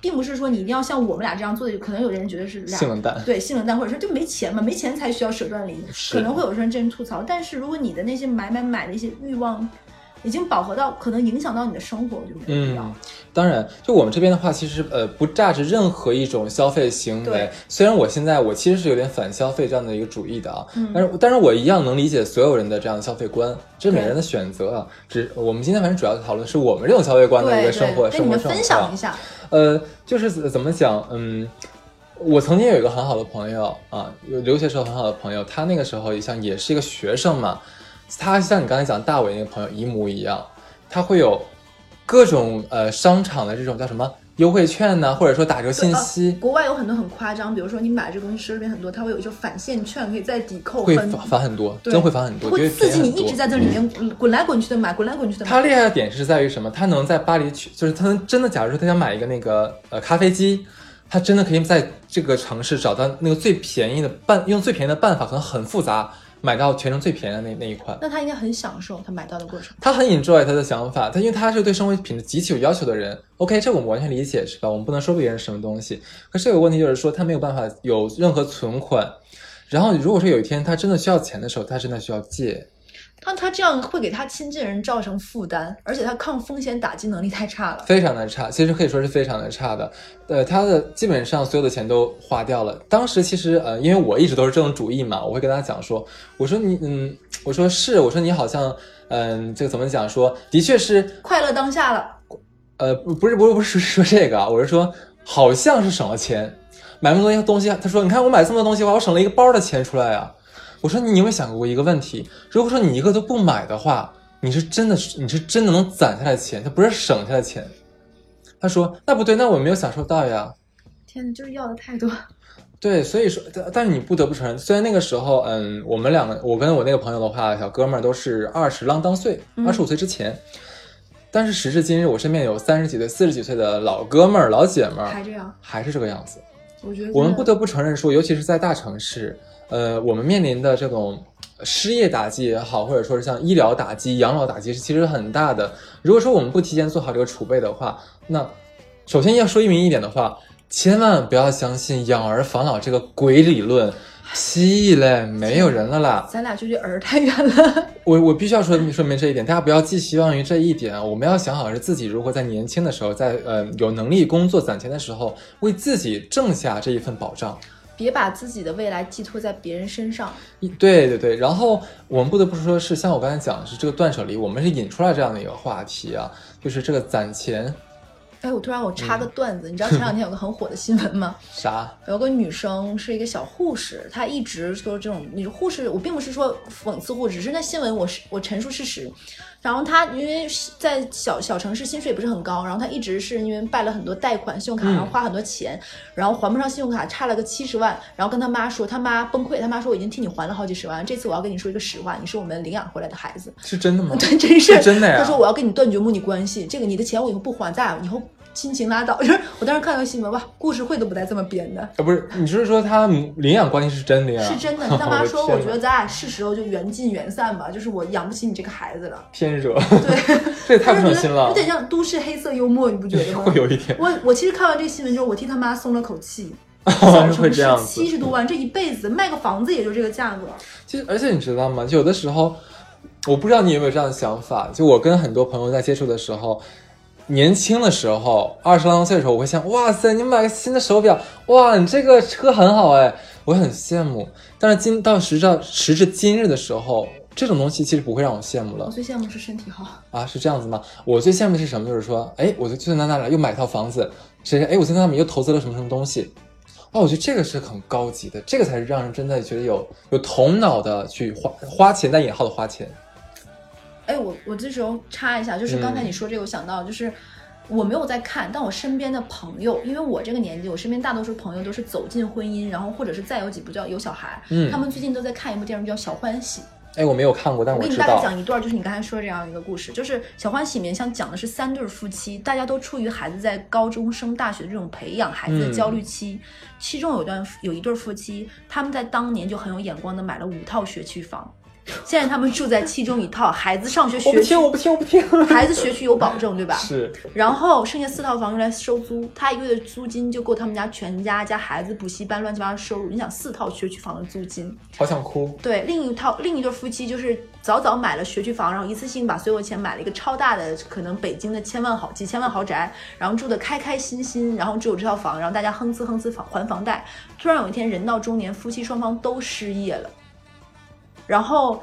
A: 并不是说你一定要像我们俩这样做的，可能有的人觉得是
B: 性冷淡，
A: 对性冷淡，或者说就没钱嘛，没钱才需要舍断离，可能会有人这样吐槽。但是如果你的那些买买买的一些欲望。已经饱和到可能影响到你的生活，就没必要。
B: 当然，就我们这边的话，其实呃不榨着任何一种消费行为。虽然我现在我其实是有点反消费这样的一个主义的啊，但是但是我一样能理解所有人的这样的消费观，这是每个人的选择啊。只我们今天反正主要讨论是我们这种消费观的一个生活生活状
A: 分享一下。
B: 呃，就是怎么讲，嗯，我曾经有一个很好的朋友啊，留学时候很好的朋友，他那个时候像也是一个学生嘛。他像你刚才讲大伟那个朋友一模一样，他会有各种呃商场的这种叫什么优惠券呢，或者说打折信息。
A: 国外有很多很夸张，比如说你买这个东西里面很多，它会有一些返现券可以再抵扣，
B: 会返返很多，真会返很多，
A: 会刺激你一直在这里面滚来滚去的买，滚来滚去的。
B: 他厉害的点是在于什么？他能在巴黎去，就是他能真的，假如说他想买一个那个呃咖啡机，他真的可以在这个城市找到那个最便宜的办，用最便宜的办法，可能很复杂。买到全程最便宜的那那一款。
A: 那他应该很享受他买到的过程。
B: 他很 enjoy 他的想法，他因为他是对生活品质极其有要求的人。OK，这我们完全理解，是吧？我们不能说别人什么东西。可是有个问题就是说，他没有办法有任何存款。然后如果说有一天他真的需要钱的时候，他真的需要借。
A: 但他这样会给他亲近人造成负担，而且他抗风险打击能力太差了，
B: 非常的差，其实可以说是非常的差的。呃，他的基本上所有的钱都花掉了。当时其实呃，因为我一直都是这种主意嘛，我会跟他讲说，我说你嗯，我说是，我说你好像嗯，这个怎么讲？说的确是
A: 快乐当下了。
B: 呃，不是不是不是说这个啊，我是说好像是省了钱，买那么多东西。他说，你看我买这么多东西的话，我省了一个包的钱出来呀。我说你有没有想过一个问题？如果说你一个都不买的话，你是真的是你是真的能攒下来钱，它不是省下来钱。他说那不对，那我没有享受到呀。
A: 天呐，就是要的太多。
B: 对，所以说，但但是你不得不承认，虽然那个时候，嗯，我们两个，我跟我那个朋友的话，小哥们儿都是二十啷当岁，二十五岁之前，但是时至今日，我身边有三十几岁、四十几岁的老哥们儿、老姐们儿，
A: 还这样，
B: 还是这个样子。
A: 我觉得
B: 我们不得不承认说，尤其是在大城市。呃，我们面临的这种失业打击也好，或者说是像医疗打击、养老打击是其实很大的。如果说我们不提前做好这个储备的话，那首先要说一明一点的话，千万不要相信养儿防老这个鬼理论，蜥蜴嘞，没有人了啦。
A: 咱俩距离儿太远了。
B: 我我必须要说说明这一点，大家不要寄希望于这一点。我们要想好是自己如何在年轻的时候，在呃有能力工作攒钱的时候，为自己挣下这一份保障。
A: 别把自己的未来寄托在别人身上。
B: 对对对，然后我们不得不说，是像我刚才讲的是这个断舍离，我们是引出来这样的一个话题啊，就是这个攒钱。
A: 哎，我突然我插个段子，你知道前两天有个很火的新闻吗？
B: 啥？
A: 有个女生是一个小护士，她一直说这种你护士，我并不是说讽刺护士，只是那新闻我是我陈述事实。然后他因为在小小城市薪水不是很高，然后他一直是因为办了很多贷款，信用卡然后花很多钱，然后还不上信用卡，差了个七十万，然后跟他妈说，他妈崩溃，他妈说我已经替你还了好几十万，这次我要跟你说一个实话，你是我们领养回来的孩子，
B: 是真的吗？
A: 对，真是
B: 真的呀。
A: 他说我要跟你断绝母女关系，这个你的钱我以后不还，咱俩以后。亲情拉倒，就是我当时看到新闻哇，故事会都不带这么编的。啊，
B: 不是，你是说他领养关系是真的呀？
A: 是真的。他妈说，我觉得咱俩是时候就缘尽缘散吧，就是我养不起你这个孩子了。
B: 天热。
A: 对，
B: 这也太不省心了。
A: 有点像都市黑色幽默，你不觉得吗？
B: 会有一点。
A: 我我其实看完这个新闻之后，我替他妈松了口气。
B: 会这样子。
A: 七十多万，这一辈子卖个房子也就这个价格。
B: 其实，而且你知道吗？有的时候，我不知道你有没有这样的想法。就我跟很多朋友在接触的时候。年轻的时候，二十来岁的时候，我会想，哇塞，你买个新的手表，哇，你这个车很好哎，我很羡慕。但是今到时到时至今日的时候，这种东西其实不会让我羡慕了。
A: 我最羡慕是身体好
B: 啊，是这样子吗？我最羡慕的是什么？就是说，哎，我就就在那哪又买套房子，谁谁？哎，我在那面又投资了什么什么东西？哦，我觉得这个是很高级的，这个才是让人真的觉得有有头脑的去花花钱，带引号的花钱。
A: 哎，我我这时候插一下，就是刚才你说这个，我想到就是我没有在看，但我身边的朋友，因为我这个年纪，我身边大多数朋友都是走进婚姻，然后或者是再有几步就要有小孩，嗯，他们最近都在看一部电视剧叫《小欢喜》。
B: 哎，我没有看过，但
A: 我
B: 给
A: 你大概讲一段，就是你刚才说这样一个故事，就是《小欢喜》里面像讲的是三对夫妻，大家都处于孩子在高中升大学的这种培养孩子的焦虑期，其中有段有一对夫妻，他们在当年就很有眼光的买了五套学区房。现在他们住在其中一套，孩子上学学
B: 区，我不听，我不听，我不听。
A: 孩子学区有保证，对吧？
B: 是。
A: 然后剩下四套房用来收租，他一个月的租金就够他们家全家加孩子补习班乱七八糟收入。你想四套学区房的租金，
B: 好想哭。
A: 对，另一套另一对夫妻就是早早买了学区房，然后一次性把所有钱买了一个超大的，可能北京的千万豪几千万豪宅，然后住的开开心心，然后只有这套房，然后大家哼哧哼哧房还房贷。突然有一天人到中年，夫妻双方都失业了。然后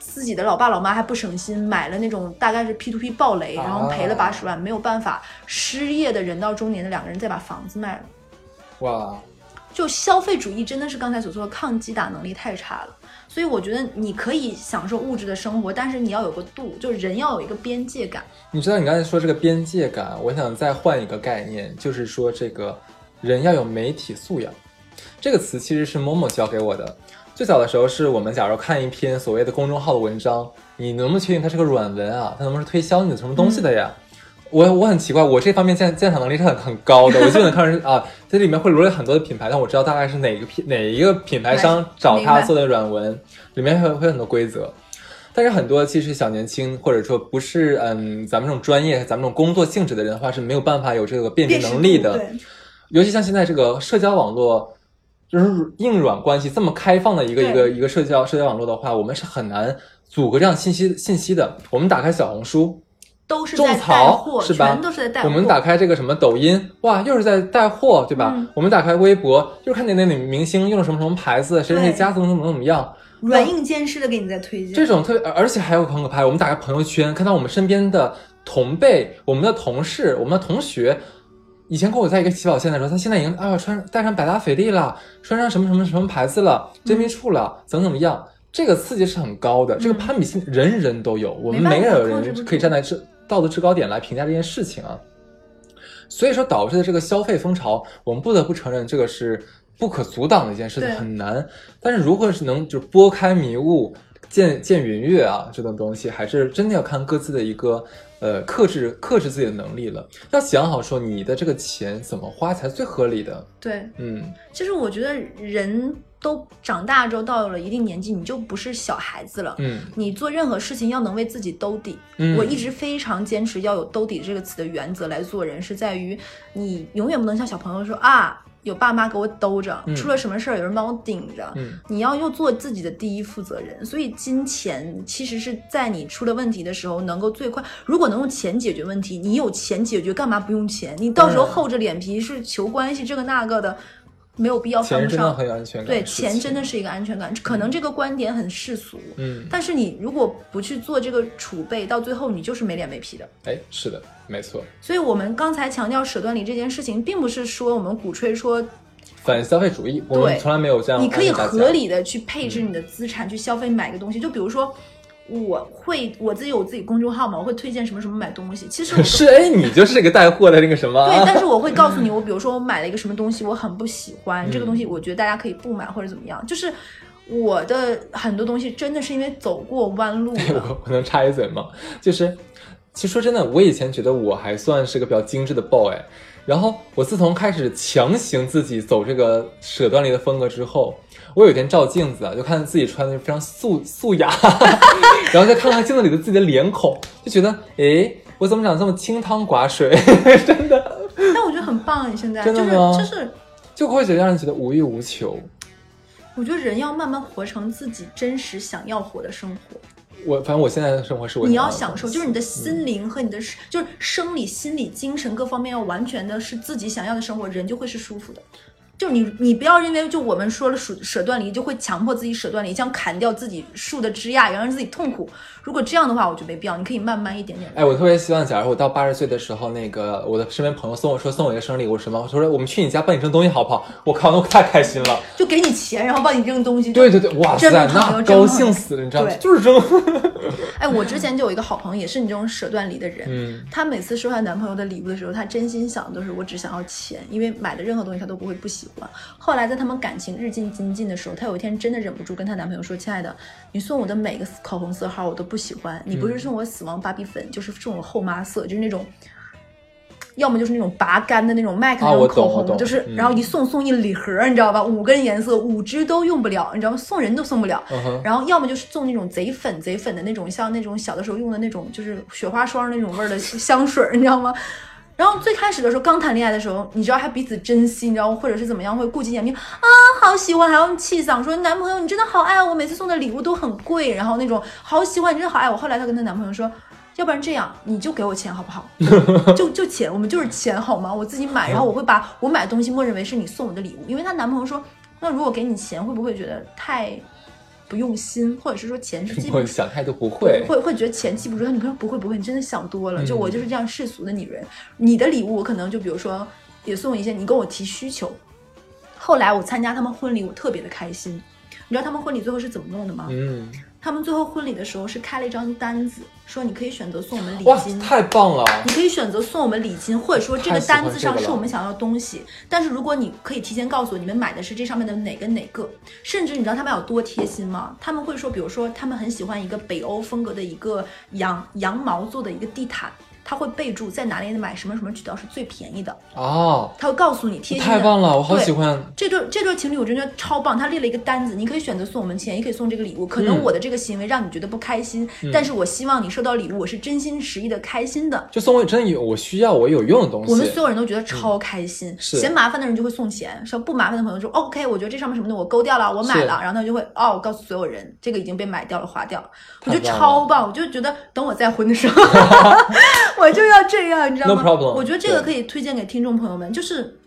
A: 自己的老爸老妈还不省心，买了那种大概是 P to P 暴雷，然后赔了八十万，没有办法，失业的人到中年的两个人再把房子卖了。
B: 哇！
A: 就消费主义真的是刚才所说的抗击打能力太差了，所以我觉得你可以享受物质的生活，但是你要有个度，就是人要有一个边界感。
B: 你知道你刚才说这个边界感，我想再换一个概念，就是说这个人要有媒体素养。这个词其实是某某教给我的。最早的时候是我们假如看一篇所谓的公众号的文章，你能不能确定它是个软文啊？它能不能是推销你的什么东西的呀？我我很奇怪，我这方面鉴鉴赏能力是很很高的，我基本看是啊，这里面会罗列很多的品牌，但我知道大概是哪个品哪一个品牌商找他做的软文，里面会会很多规则。但是很多其实小年轻或者说不是嗯咱们这种专业咱们这种工作性质的人的话是没有办法有这个辨别能力的，尤其像现在这个社交网络就是硬软关系这么开放的一个一个一个社交社交网络的话，我们是很难阻隔这样信息信息的。我们打开小红书，
A: 都是
B: 种草是吧？
A: 都是在带货。
B: 我们打开这个什么抖音，哇，又是在带货，对吧？我们打开微博，又是看见那女明星用了什么什么牌子，谁谁谁家怎么怎么怎么样。
A: 软硬兼施的给你在推荐，
B: 这种特别，而且还有很可怕。我们打开朋友圈，看到我们身边的同辈、我们的同事、我们的同学，以前跟我在一个起跑线的时候，他现在已经啊穿戴上百达翡丽了，穿上什么什么什么牌子了，真皮处了，怎么怎么样？这个刺激是很高的，这个攀比心人人都有，我们没有人可以站在制道德制高点来评价这件事情啊。所以说导致的这个消费风潮，我们不得不承认这个是。不可阻挡的一件事情很难，但是如何是能就是拨开迷雾见见云月啊，这种东西还是真的要看各自的一个呃克制克制自己的能力了。要想好说你的这个钱怎么花才最合理的。
A: 对，
B: 嗯，
A: 其实我觉得人都长大之后到了一定年纪，你就不是小孩子了。
B: 嗯，
A: 你做任何事情要能为自己兜底。
B: 嗯，
A: 我一直非常坚持要有兜底这个词的原则来做人，是在于你永远不能像小朋友说啊。有爸妈给我兜着，出了什么事儿有人帮我顶着。你要又做自己的第一负责人，所以金钱其实是在你出了问题的时候能够最快。如果能用钱解决问题，你有钱解决，干嘛不用钱？你到时候厚着脸皮是求关系这个那个的。没有必要犯不上，对钱真的是一个安全感。可能这个观点很世俗，
B: 嗯，
A: 但是你如果不去做这个储备，到最后你就是没脸没皮的。
B: 哎，是的，没错。
A: 所以我们刚才强调舍断离这件事情，并不是说我们鼓吹说
B: 反消费主义，我们从来没有这样。
A: 你可以合理的去配置你的资产去消费买个东西，就比如说。我会我自己有自己公众号嘛，我会推荐什么什么买东西。其实
B: 是哎，你就是这个带货的那个什么？
A: 对，但是我会告诉你，我比如说我买了一个什么东西，我很不喜欢这个东西，我觉得大家可以不买或者怎么样。就是我的很多东西真的是因为走过弯路。
B: 我我能插一嘴吗？就是其实说真的，我以前觉得我还算是个比较精致的 boy，然后我自从开始强行自己走这个舍断离的风格之后。我有一天照镜子啊，就看自己穿的非常素素雅，然后再看看镜子里的自己的脸孔，就觉得，哎，我怎么长这么清汤寡水？真的。
A: 但我觉得很棒，你现在
B: 真的
A: 吗？就是
B: 就会觉得让人觉得无欲无求。
A: 我觉得人要慢慢活成自己真实想要活的生活。
B: 我反正我现在的生活是我
A: 你要享受，就是你的心灵和你的就是生理、心理、精神各方面要完全的是自己想要的生活，人就会是舒服的。就你，你不要认为就我们说了舍舍断离就会强迫自己舍断离，像砍掉自己树的枝桠，让自己痛苦。如果这样的话，我就没必要。你可以慢慢一点点。
B: 哎，我特别希望，假如我到八十岁的时候，那个我的身边朋友送我说送我一个生日礼物什么，我说我们去你家帮你扔东西好不好？我靠，那我太开心了。
A: 就给你钱，然后帮你扔东西。
B: 对对对，哇塞，那高兴死了，你知道吗？就是扔。
A: 哎，我之前就有一个好朋友，也是你这种舍断离的人。
B: 嗯。
A: 她每次收她男朋友的礼物的时候，她真心想的都是我只想要钱，因为买的任何东西她都不会不喜欢。后来。在他们感情日进精进的时候，她有一天真的忍不住跟她男朋友说：“亲爱的，你送我的每个口红色号我都不喜欢，你不是送我死亡芭比粉，就是送我后妈色，就是那种，要么就是那种拔干的那种 MAC 那种口红，就是然后一送送一礼盒，你知道吧？五根颜色，五支都用不了，你知道吗？送人都送不了。然后要么就是送那种贼粉贼粉的那种，像那种小的时候用的那种，就是雪花霜那种味儿的香水，你知道吗？”然后最开始的时候，刚谈恋爱的时候，你知道还彼此珍惜，你知道或者是怎么样，会顾及眼面啊，好喜欢，还要气嗓说男朋友你真的好爱我，每次送的礼物都很贵，然后那种好喜欢，你真的好爱我。后来她跟她男朋友说，要不然这样，你就给我钱好不好？就就钱，我们就是钱好吗？我自己买，然后我会把我买东西默认为是你送我的礼物，因为她男朋友说，那如果给你钱，会不会觉得太？不用心，或者是说钱是 记不，
B: 想太多不会，
A: 会会觉得钱记不住。他女朋友不会不会，你真的想多了。就我就是这样世俗的女人。你的礼物我可能就比如说也送一些，你跟我提需求。后来我参加他们婚礼，我特别的开心。你知道他们婚礼最后是怎么弄的吗？
B: 嗯。
A: 他们最后婚礼的时候是开了一张单子，说你可以选择送我们礼金，
B: 太棒了！
A: 你可以选择送我们礼金，或者说这个单子上是我们想要的东西。但是如果你可以提前告诉我你们买的是这上面的哪个哪个，甚至你知道他们有多贴心吗？他们会说，比如说他们很喜欢一个北欧风格的一个羊羊毛做的一个地毯。他会备注在哪里买什么什么渠道是最便宜的
B: 哦，
A: 他会告诉你贴心。
B: 太棒了，我好喜欢
A: 这对这对情侣，我真觉得超棒。他列了一个单子，你可以选择送我们钱，也可以送这个礼物。可能我的这个行为让你觉得不开心，但是我希望你收到礼物，我是真心实意的开心的。
B: 就送我真的有我需要我有用的东西。
A: 我们所有人都觉得超开心。嫌麻烦的人就会送钱，说不麻烦的朋友说 OK，我觉得这上面什么的我勾掉了，我买了，然后他就会哦，告诉所有人这个已经被买掉了，划掉了。我觉得超棒，我就觉得等我再婚的时候。我就要这样，你知道吗？我觉得这个可以推荐给听众朋友们，就是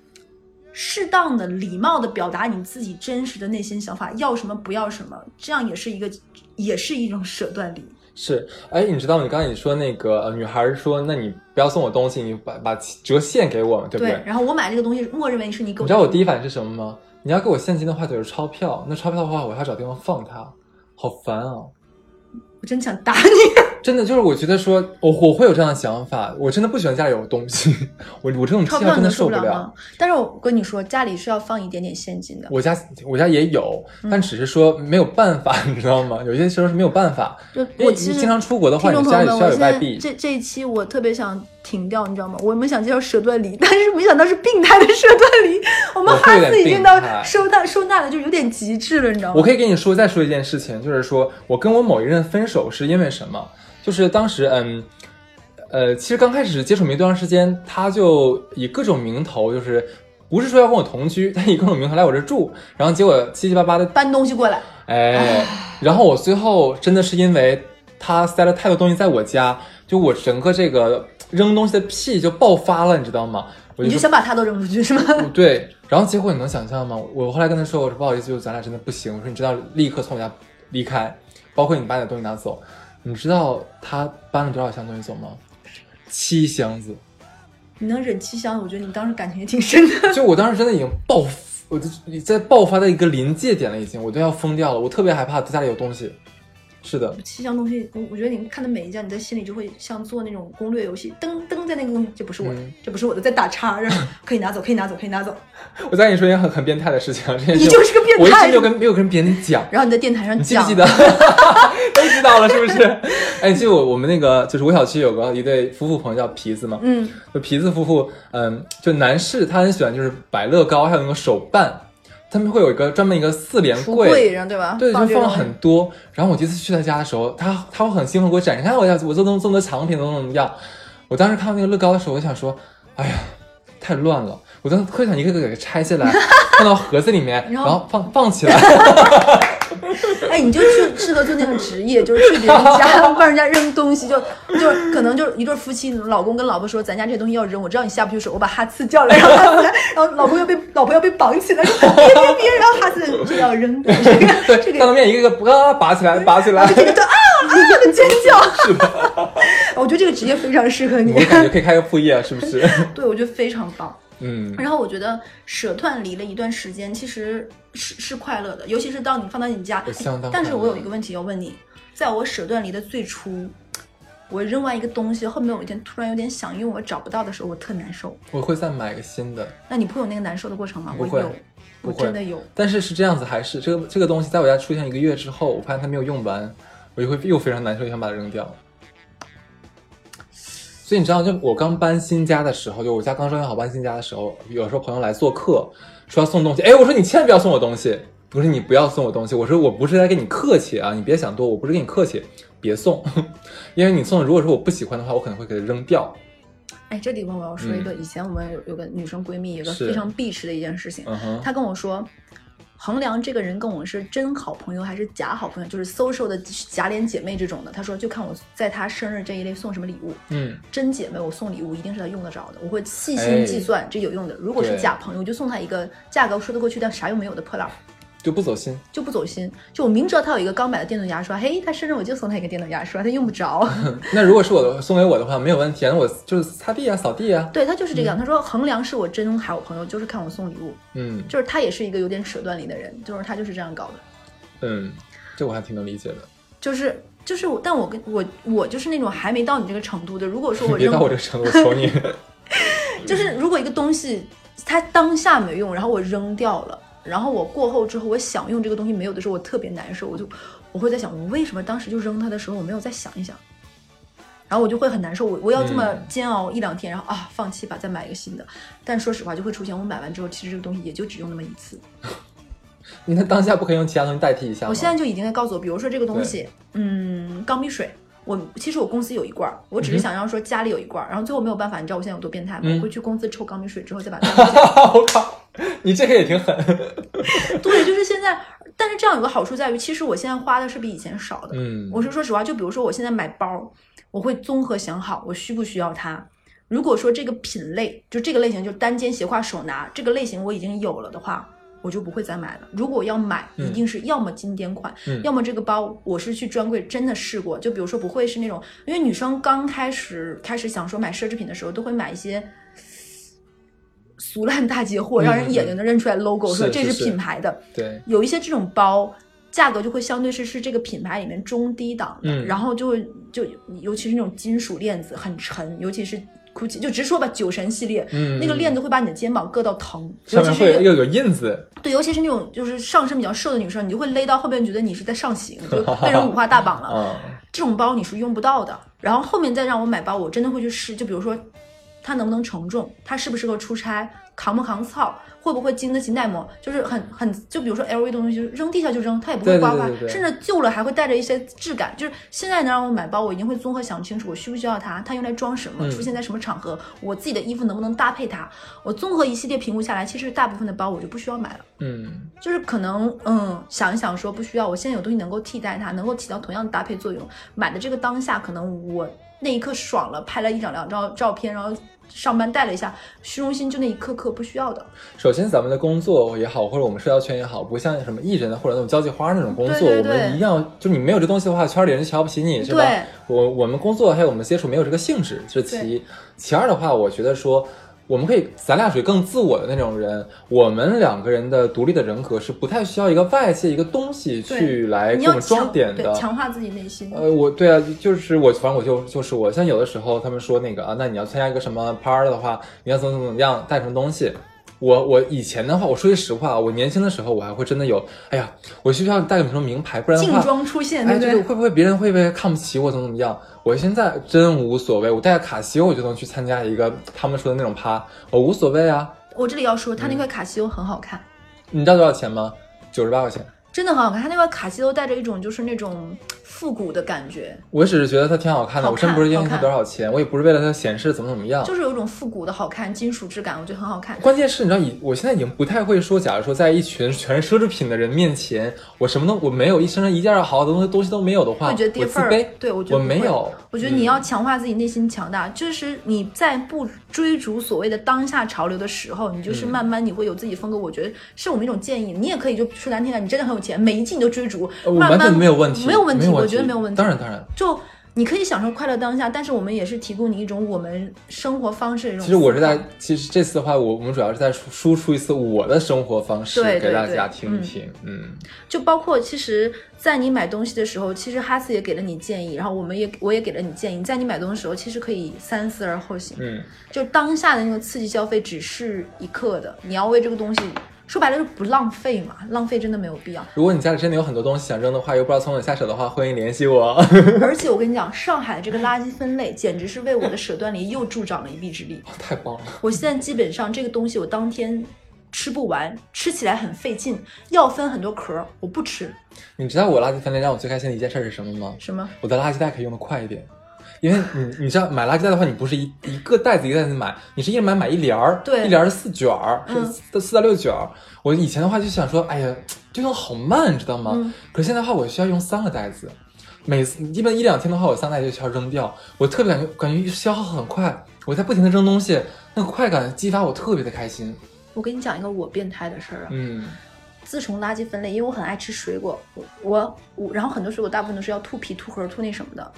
A: 适当的、礼貌的表达你自己真实的内心想法，要什么不要什么，这样也是一个，也是一种舍断离。
B: 是，哎，你知道吗？你刚才你说那个女孩说，那你不要送我东西，你把把折现给我，对不对？
A: 然后我买这个东西，默认为是你给我。
B: 你知道我第一反应是什么吗？你要给我现金的话，就是钞票。那钞票的话，我还要找地方放它，好烦啊！
A: 我真想打你。
B: 真的就是，我觉得说，我我会有这样的想法，我真的不喜欢家里有东西，我我这种
A: 钞
B: 票真的
A: 受
B: 不了。
A: 但是我跟你说，家里是要放一点点现金的。
B: 我家我家也有，但只是说没有办法，你知道吗？有些时候是没有办法。
A: 就我
B: 其实经常出国的话，你家里需要有外币。
A: 这这一期我特别想停掉，你知道吗？我们想介绍舍断离，但是没想到是病态的舍断离。我们哈斯已经到收纳收纳的就有点极致了，你知道吗？
B: 我可以跟你说再说一件事情，就是说我跟我某一任分手是因为什么？就是当时，嗯，呃，其实刚开始接触没多长时间，他就以各种名头，就是不是说要跟我同居，他以各种名头来我这住，然后结果七七八八的
A: 搬东西过来，
B: 哎，然后我最后真的是因为他塞了太多东西在我家，就我整个这个扔东西的屁就爆发了，你知道吗？
A: 你就想把他都扔出去是吗？
B: 对，然后结果你能想象吗？我后来跟他说，我说不好意思，就咱俩真的不行，我说你知道立刻从我家离开，包括你把你的东西拿走。你知道他搬了多少箱东西走吗？七箱子。
A: 你能忍七箱子？我觉得你当时感情也挺深的。
B: 就我当时真的已经爆，我就在爆发的一个临界点了，已经我都要疯掉了。我特别害怕他家里有东西。是的，
A: 七箱东西，我我觉得你看的每一件，你在心里就会像做那种攻略游戏，噔噔在那个东西，这不是我的，这不是我的，在打叉，然后 可以拿走，可以拿走，可以拿走。
B: 我再跟你说一件很很变态的事情，这件事
A: 你就是个变态，
B: 我一直没有跟没有跟别人讲。
A: 然后你在电台上，
B: 你记不记得？都知道了是不是？哎，就我我们那个就是我小区有个一对夫妇朋友叫皮子嘛，
A: 嗯，
B: 就皮子夫妇，嗯，就男士他很喜欢就是摆乐高，还有那个手办。他们会有一个专门一个四连柜，
A: 对吧？
B: 对，就放了很多。然后我第一次去他家的时候，他他会很兴奋给我展示，看我家我做这么这么多藏品，怎么怎么样。我当时看到那个乐高的时候，我想说，哎呀，太乱了。我当时特别想一个个给它拆下来，放到盒子里面，然后放放起来。
A: 哎，你就去适合做那个职业，就是去别人家 帮人家扔东西，就就可能就是一对夫妻，老公跟老婆说，咱家这些东西要扔，我知道你下不去手，我把哈次叫来，然后然后老公要被老婆要被绑起来，别别别，然后哈次就要扔，这个这个，
B: 当着面一个个啊拔起来拔起来，
A: 这个啊啊的尖叫，
B: 是吧，
A: 我觉得这个职业非常适合你，
B: 我感觉可以开个副业，是不是？
A: 对，我觉得非常棒。
B: 嗯，
A: 然后我觉得舍断离了一段时间，其实是是快乐的，尤其是到你放到你家。但是我有一个问题要问你，在我舍断离的最初，我扔完一个东西，后面有一天突然有点想用，我找不到的时候，我特难受。
B: 我会再买个新的。
A: 那你不会有那个难受的过程吗？
B: 我有，
A: 我真的有。
B: 但是是这样子，还是这个这个东西在我家出现一个月之后，我发现它没有用完，我就会又非常难受，想把它扔掉。所以你知道，就我刚搬新家的时候，就我家刚装修好搬新家的时候，有时候朋友来做客，说要送东西，哎，我说你千万不要送我东西，不是你不要送我东西，我说我不是在跟你客气啊，你别想多，我不是跟你客气，别送，因为你送，如果说我不喜欢的话，我可能会给它扔掉。
A: 哎，这地方我要说一个，以前我们有有个女生闺蜜，有个非常避世的一件事情，她跟我说。衡量这个人跟我是真好朋友还是假好朋友，就是 social 的假脸姐妹这种的。他说就看我在他生日这一类送什么礼物。
B: 嗯，
A: 真姐妹我送礼物一定是他用得着的，我会细心计算这有用的。如果是假朋友，我就送他一个价格说得过去但啥用没有的破烂。
B: 就不走心，
A: 就不走心。就我明知道他有一个刚买的电动牙刷，嘿，他生日我就送他一个电动牙刷，他用不着。
B: 那如果是我的送给我的话，没有问题，那我就是擦地啊，扫地啊。
A: 对他就是这样。他说衡量是我真好朋友，就是看我送礼物。
B: 嗯，
A: 就是他也是一个有点舍断离的人，就是他就是这样搞的。
B: 嗯，这我还挺能理解的。
A: 就是就是我，但我跟我我就是那种还没到你这个程度的。如果说我
B: 别到我这个程度，我求你。
A: 就是如果一个东西它当下没用，然后我扔掉了。然后我过后之后，我想用这个东西没有的时候，我特别难受。我就我会在想，我为什么当时就扔它的时候，我没有再想一想。然后我就会很难受，我我要这么煎熬一两天，然后啊放弃吧，再买一个新的。但说实话，就会出现我买完之后，其实这个东西也就只用那么一次。
B: 你那当下不可以用其他东西代替一下吗？
A: 我现在就已经在告诉我，比如说这个东西，嗯，钢笔水，我其实我公司有一罐儿，我只是想要说家里有一罐儿，然后最后没有办法，你知道我现在有多变态吗？
B: 嗯
A: 我会去公司抽钢笔水之后再把它。
B: 我靠，你这个也挺狠。
A: 对，就是现在，但是这样有个好处在于，其实我现在花的是比以前少的。
B: 嗯，
A: 我是说实话，就比如说我现在买包，我会综合想好我需不需要它。如果说这个品类就这个类型，就单肩斜挎手拿这个类型我已经有了的话，我就不会再买了。如果要买，
B: 嗯
A: 一定是要么经典款，
B: 嗯
A: 要么这个包我是去专柜真的试过。就比如说不会是那种，因为女生刚开始开始想说买奢侈品的时候，都会买一些。俗烂大街货，让人一眼就能认出来 logo，、
B: 是
A: 说这是品牌的。
B: 对，
A: 有一些这种包，价格就会相对是是这个品牌里面中低档的，
B: 嗯
A: 然后就会就尤其是那种金属链子很沉，尤其是 GUCCI，就直说吧，酒神系列，
B: 嗯，
A: 那个链子会把你的肩膀硌到疼，尤
B: 上面
A: 其是
B: 会又有印子，
A: 对，尤其是那种就是上身比较瘦的女生，你就会勒到后面，觉得你是在上刑，就被人五花大绑了。
B: 啊，
A: 这种包你是用不到的。然后后面再让我买包，我真的会去试，就比如说它能不能承重，它适不适合出差，扛不扛操，会不会经得起耐磨，就是很很就比如说 LV 的东西，就是扔地下就扔，它也不会刮花，
B: 对对对
A: 甚至旧了还会带着一些质感。就是现在能让我买包，我一定会综合想清楚我需不需要它，它用来装什么，
B: 嗯
A: 出现在什么场合，我自己的衣服能不能搭配它。我综合一系列评估下来，其实大部分的包我就不需要买了。
B: 嗯，
A: 就是可能，嗯，想一想说不需要，我现在有东西能够替代它，能够起到同样的搭配作用。买的这个当下，可能我那一刻爽了，拍了一张两张照片，然后上班带了一下，虚荣心就那一刻刻不需要的。
B: 首先咱们的工作也好，或者我们社交圈也好，不像什么艺人或者那种交际花那种工作，
A: 对对对
B: 我们一定要就你没有这东西的话，圈里人就瞧不起你，是吧
A: 对？
B: 我我们工作还有我们接触没有这个性质，这是其一。其二的话，我觉得说。我们可以，咱俩属于更自我的那种人。我们两个人的独立的人格是不太需要一个外界一个东西去来给我们装点的。
A: 强化自己内心。
B: 呃，我对啊，就是我，反正我就就是我，像有的时候他们说那个啊，那你要参加一个什么 party 的话，你要怎么怎么样，带什么东西。我我以前的话，我说句实话，我年轻的时候我还会真的有，哎呀，我需要带个什么名牌，不然的
A: 劲
B: 话，
A: 装出现，
B: 哎，
A: 对不对？
B: 就是会不会别人会不会看不起我，怎么怎么样？我现在真无所谓，我带个卡西欧我就能去参加一个他们说的那种趴，我无所谓啊。
A: 我这里要说，
B: 嗯
A: 它那块卡西欧很好看，
B: 你知道多少钱吗？九十八块钱。
A: 真的很好看。它那块卡西欧带着一种就是那种复古的感觉，
B: 我只是觉得它挺好看的，
A: 好
B: 我真不是因为它多少钱，我也不是为了它显示怎么怎么样。
A: 就是有一种复古的好看，金属质感，我觉得很好看。
B: 关键是，你知道，以我现在已经不太会说，假如说在一群全是奢侈品的人面前，我什么都我没有，一身上一件好的东西东西都没有的话，
A: 会觉得跌份。对我觉得
B: 我没有。
A: 我觉得你
B: 嗯
A: 要强化自己内心强大，就是你在不追逐所谓的当下潮流的时候，你就是
B: 嗯
A: 慢慢你会有自己风格。我觉得是我们一种建议，你也可以就说难听点，你真的很有钱，每一季你都追逐，
B: 完
A: 慢慢
B: 全没有问题，
A: 没有问题，我觉得没有问题。
B: 当然当然，
A: 就你可以享受快乐当下，但是我们也是提供你一种我们生活方式的一种。
B: 其实我是在，其实这次的话，我我们主要是在输输出一次我的生活方式给大家听一听。嗯，
A: 就包括其实，在你买东西的时候，其实哈斯也给了你建议，然后我们也我也给了你建议，在你买东西的时候，其实可以三思而后行。
B: 嗯，
A: 就当下的那个刺激消费只是一刻的，你要为这个东西说白了就不浪费嘛，浪费真的没有必要。
B: 如果你家里真的有很多东西想扔的话，又不知道从哪下手的话，欢迎联系我。
A: 而且我跟你讲，上海的这个垃圾分类简直是为我的舍断离 又助长了一臂之力。
B: 太棒了！
A: 我现在基本上这个东西我当天吃不完，吃起来很费劲，要分很多壳儿，我不吃。
B: 你知道我垃圾分类让我最开心的一件事是什么吗？
A: 什么？
B: 我的垃圾袋可以用的快一点。因为你你知道买垃圾袋的话，你不是一一个袋子一个袋子买，你是一人买买一帘儿，
A: 对
B: 一帘儿是四卷儿，
A: 嗯
B: 是四四到六卷儿。我以前的话就想说，哎呀，这种好慢，你知道吗？
A: 嗯
B: 可是现在的话，我需要用三个袋子，每次一般一两天的话，我三袋就需要扔掉。我特别感觉感觉消耗很快，我在不停的扔东西，那个快感激发我特别的开心。
A: 我跟你讲一个我变态的事儿啊。
B: 嗯
A: 自从垃圾分类，因为我很爱吃水果，我我我，然后很多水果大部分都是要吐皮、吐核、吐那什么的。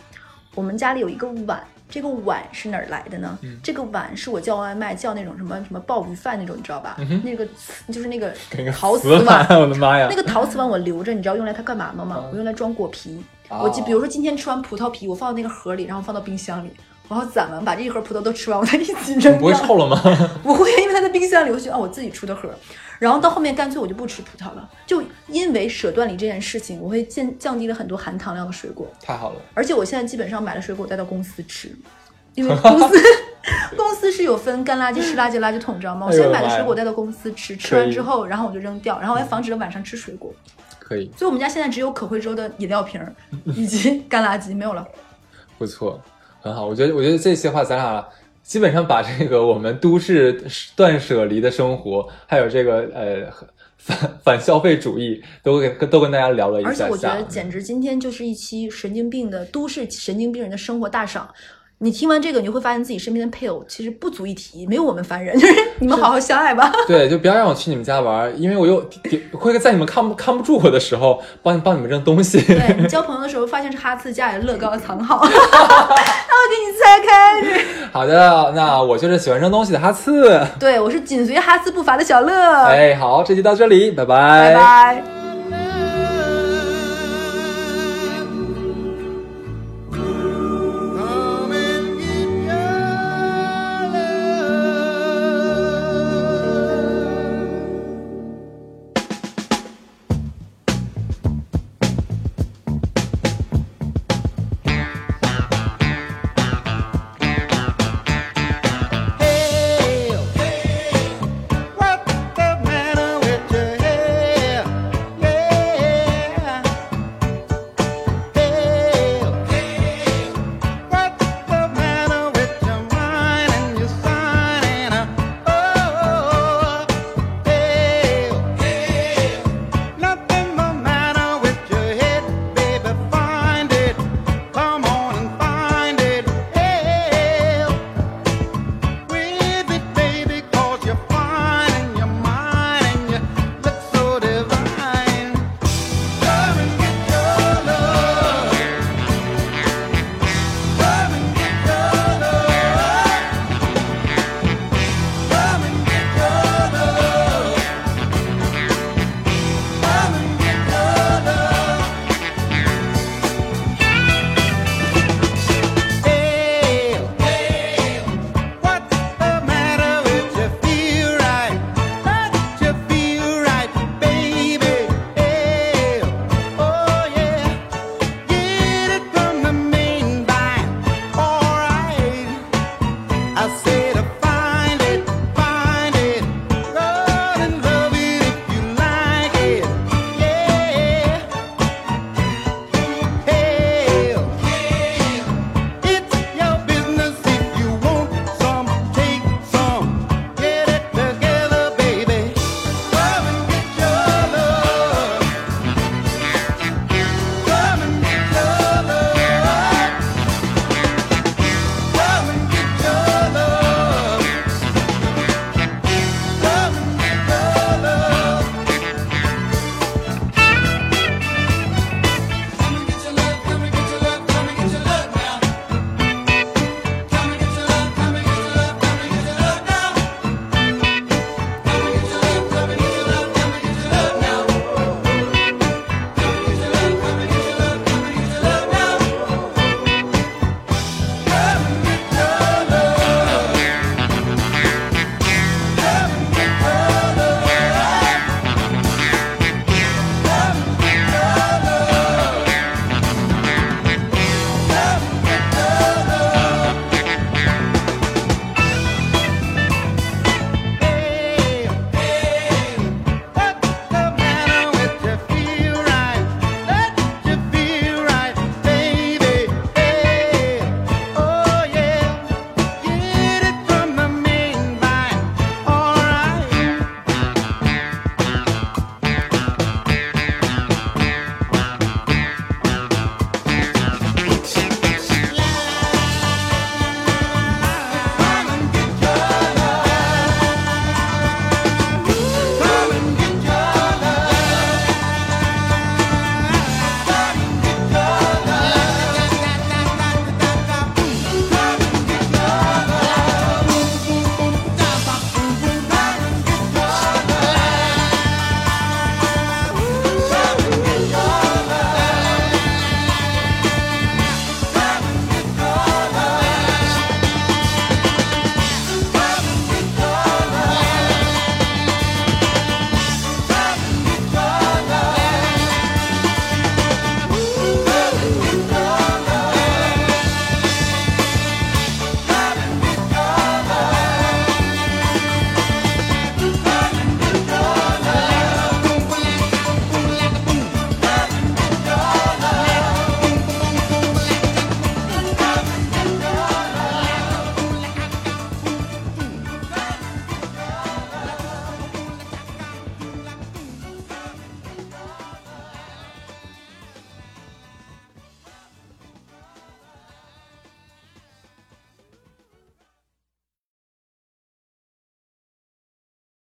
A: 我们家里有一个碗，这个碗是哪儿来的呢？
B: 嗯
A: 这个碗是我叫外卖叫那种什么什么鲍鱼饭那种，你知道吧？
B: 嗯
A: 那个就是那个陶瓷
B: 瓷
A: 碗，
B: 我的妈呀！
A: 那个陶瓷碗我留着，你知道用来它干嘛吗吗？
B: 嗯
A: 我用来装果皮。
B: 哦
A: 我就比如说今天吃完葡萄皮，我放到那个盒里，然后放到冰箱里，然后攒完把这一盒葡萄都吃完，我再一起扔掉。
B: 不会臭了吗？
A: 不会，因为它在冰箱里，我就觉得啊，我自己出的盒。然后到后面干脆我就不吃葡萄了，就因为舍断离这件事情，我会降降低了很多含糖量的水果。
B: 太好了，
A: 而且我现在基本上买了水果带到公司吃，因为 公司公司是有分干垃圾、湿垃圾、垃圾桶，知道吗？我现在买的水果带到公司吃，吃完之后，然后我就扔掉，然后我还防止了晚上吃水果。
B: 可以，
A: 所以我们家现在只有可回收的饮料瓶儿以及干垃圾，没有了。
B: 不错，很好。我觉得，我觉得这些话咱俩基本上把这个我们都市断舍离的生活，还有这个呃反反消费主义，都给都跟大家聊了一下。而
A: 且我觉得，简直今天就是一期神经病的都市神经病人的生活大赏。你听完这个，你会发现自己身边的配偶其实不足一提，没有我们烦人，就是你们好好相爱吧。
B: 对，就不要让我去你们家玩，因为我又会在你们看不看不住我的时候，帮帮你们扔东西。
A: 对你交朋友的时候，发现是哈次家里乐高藏好，然后给你拆开。
B: 好的，那我就是喜欢扔东西的哈次。
A: 对，我是紧随哈次步伐的小乐。
B: 哎，好，这期到这里，拜
A: 拜。拜拜。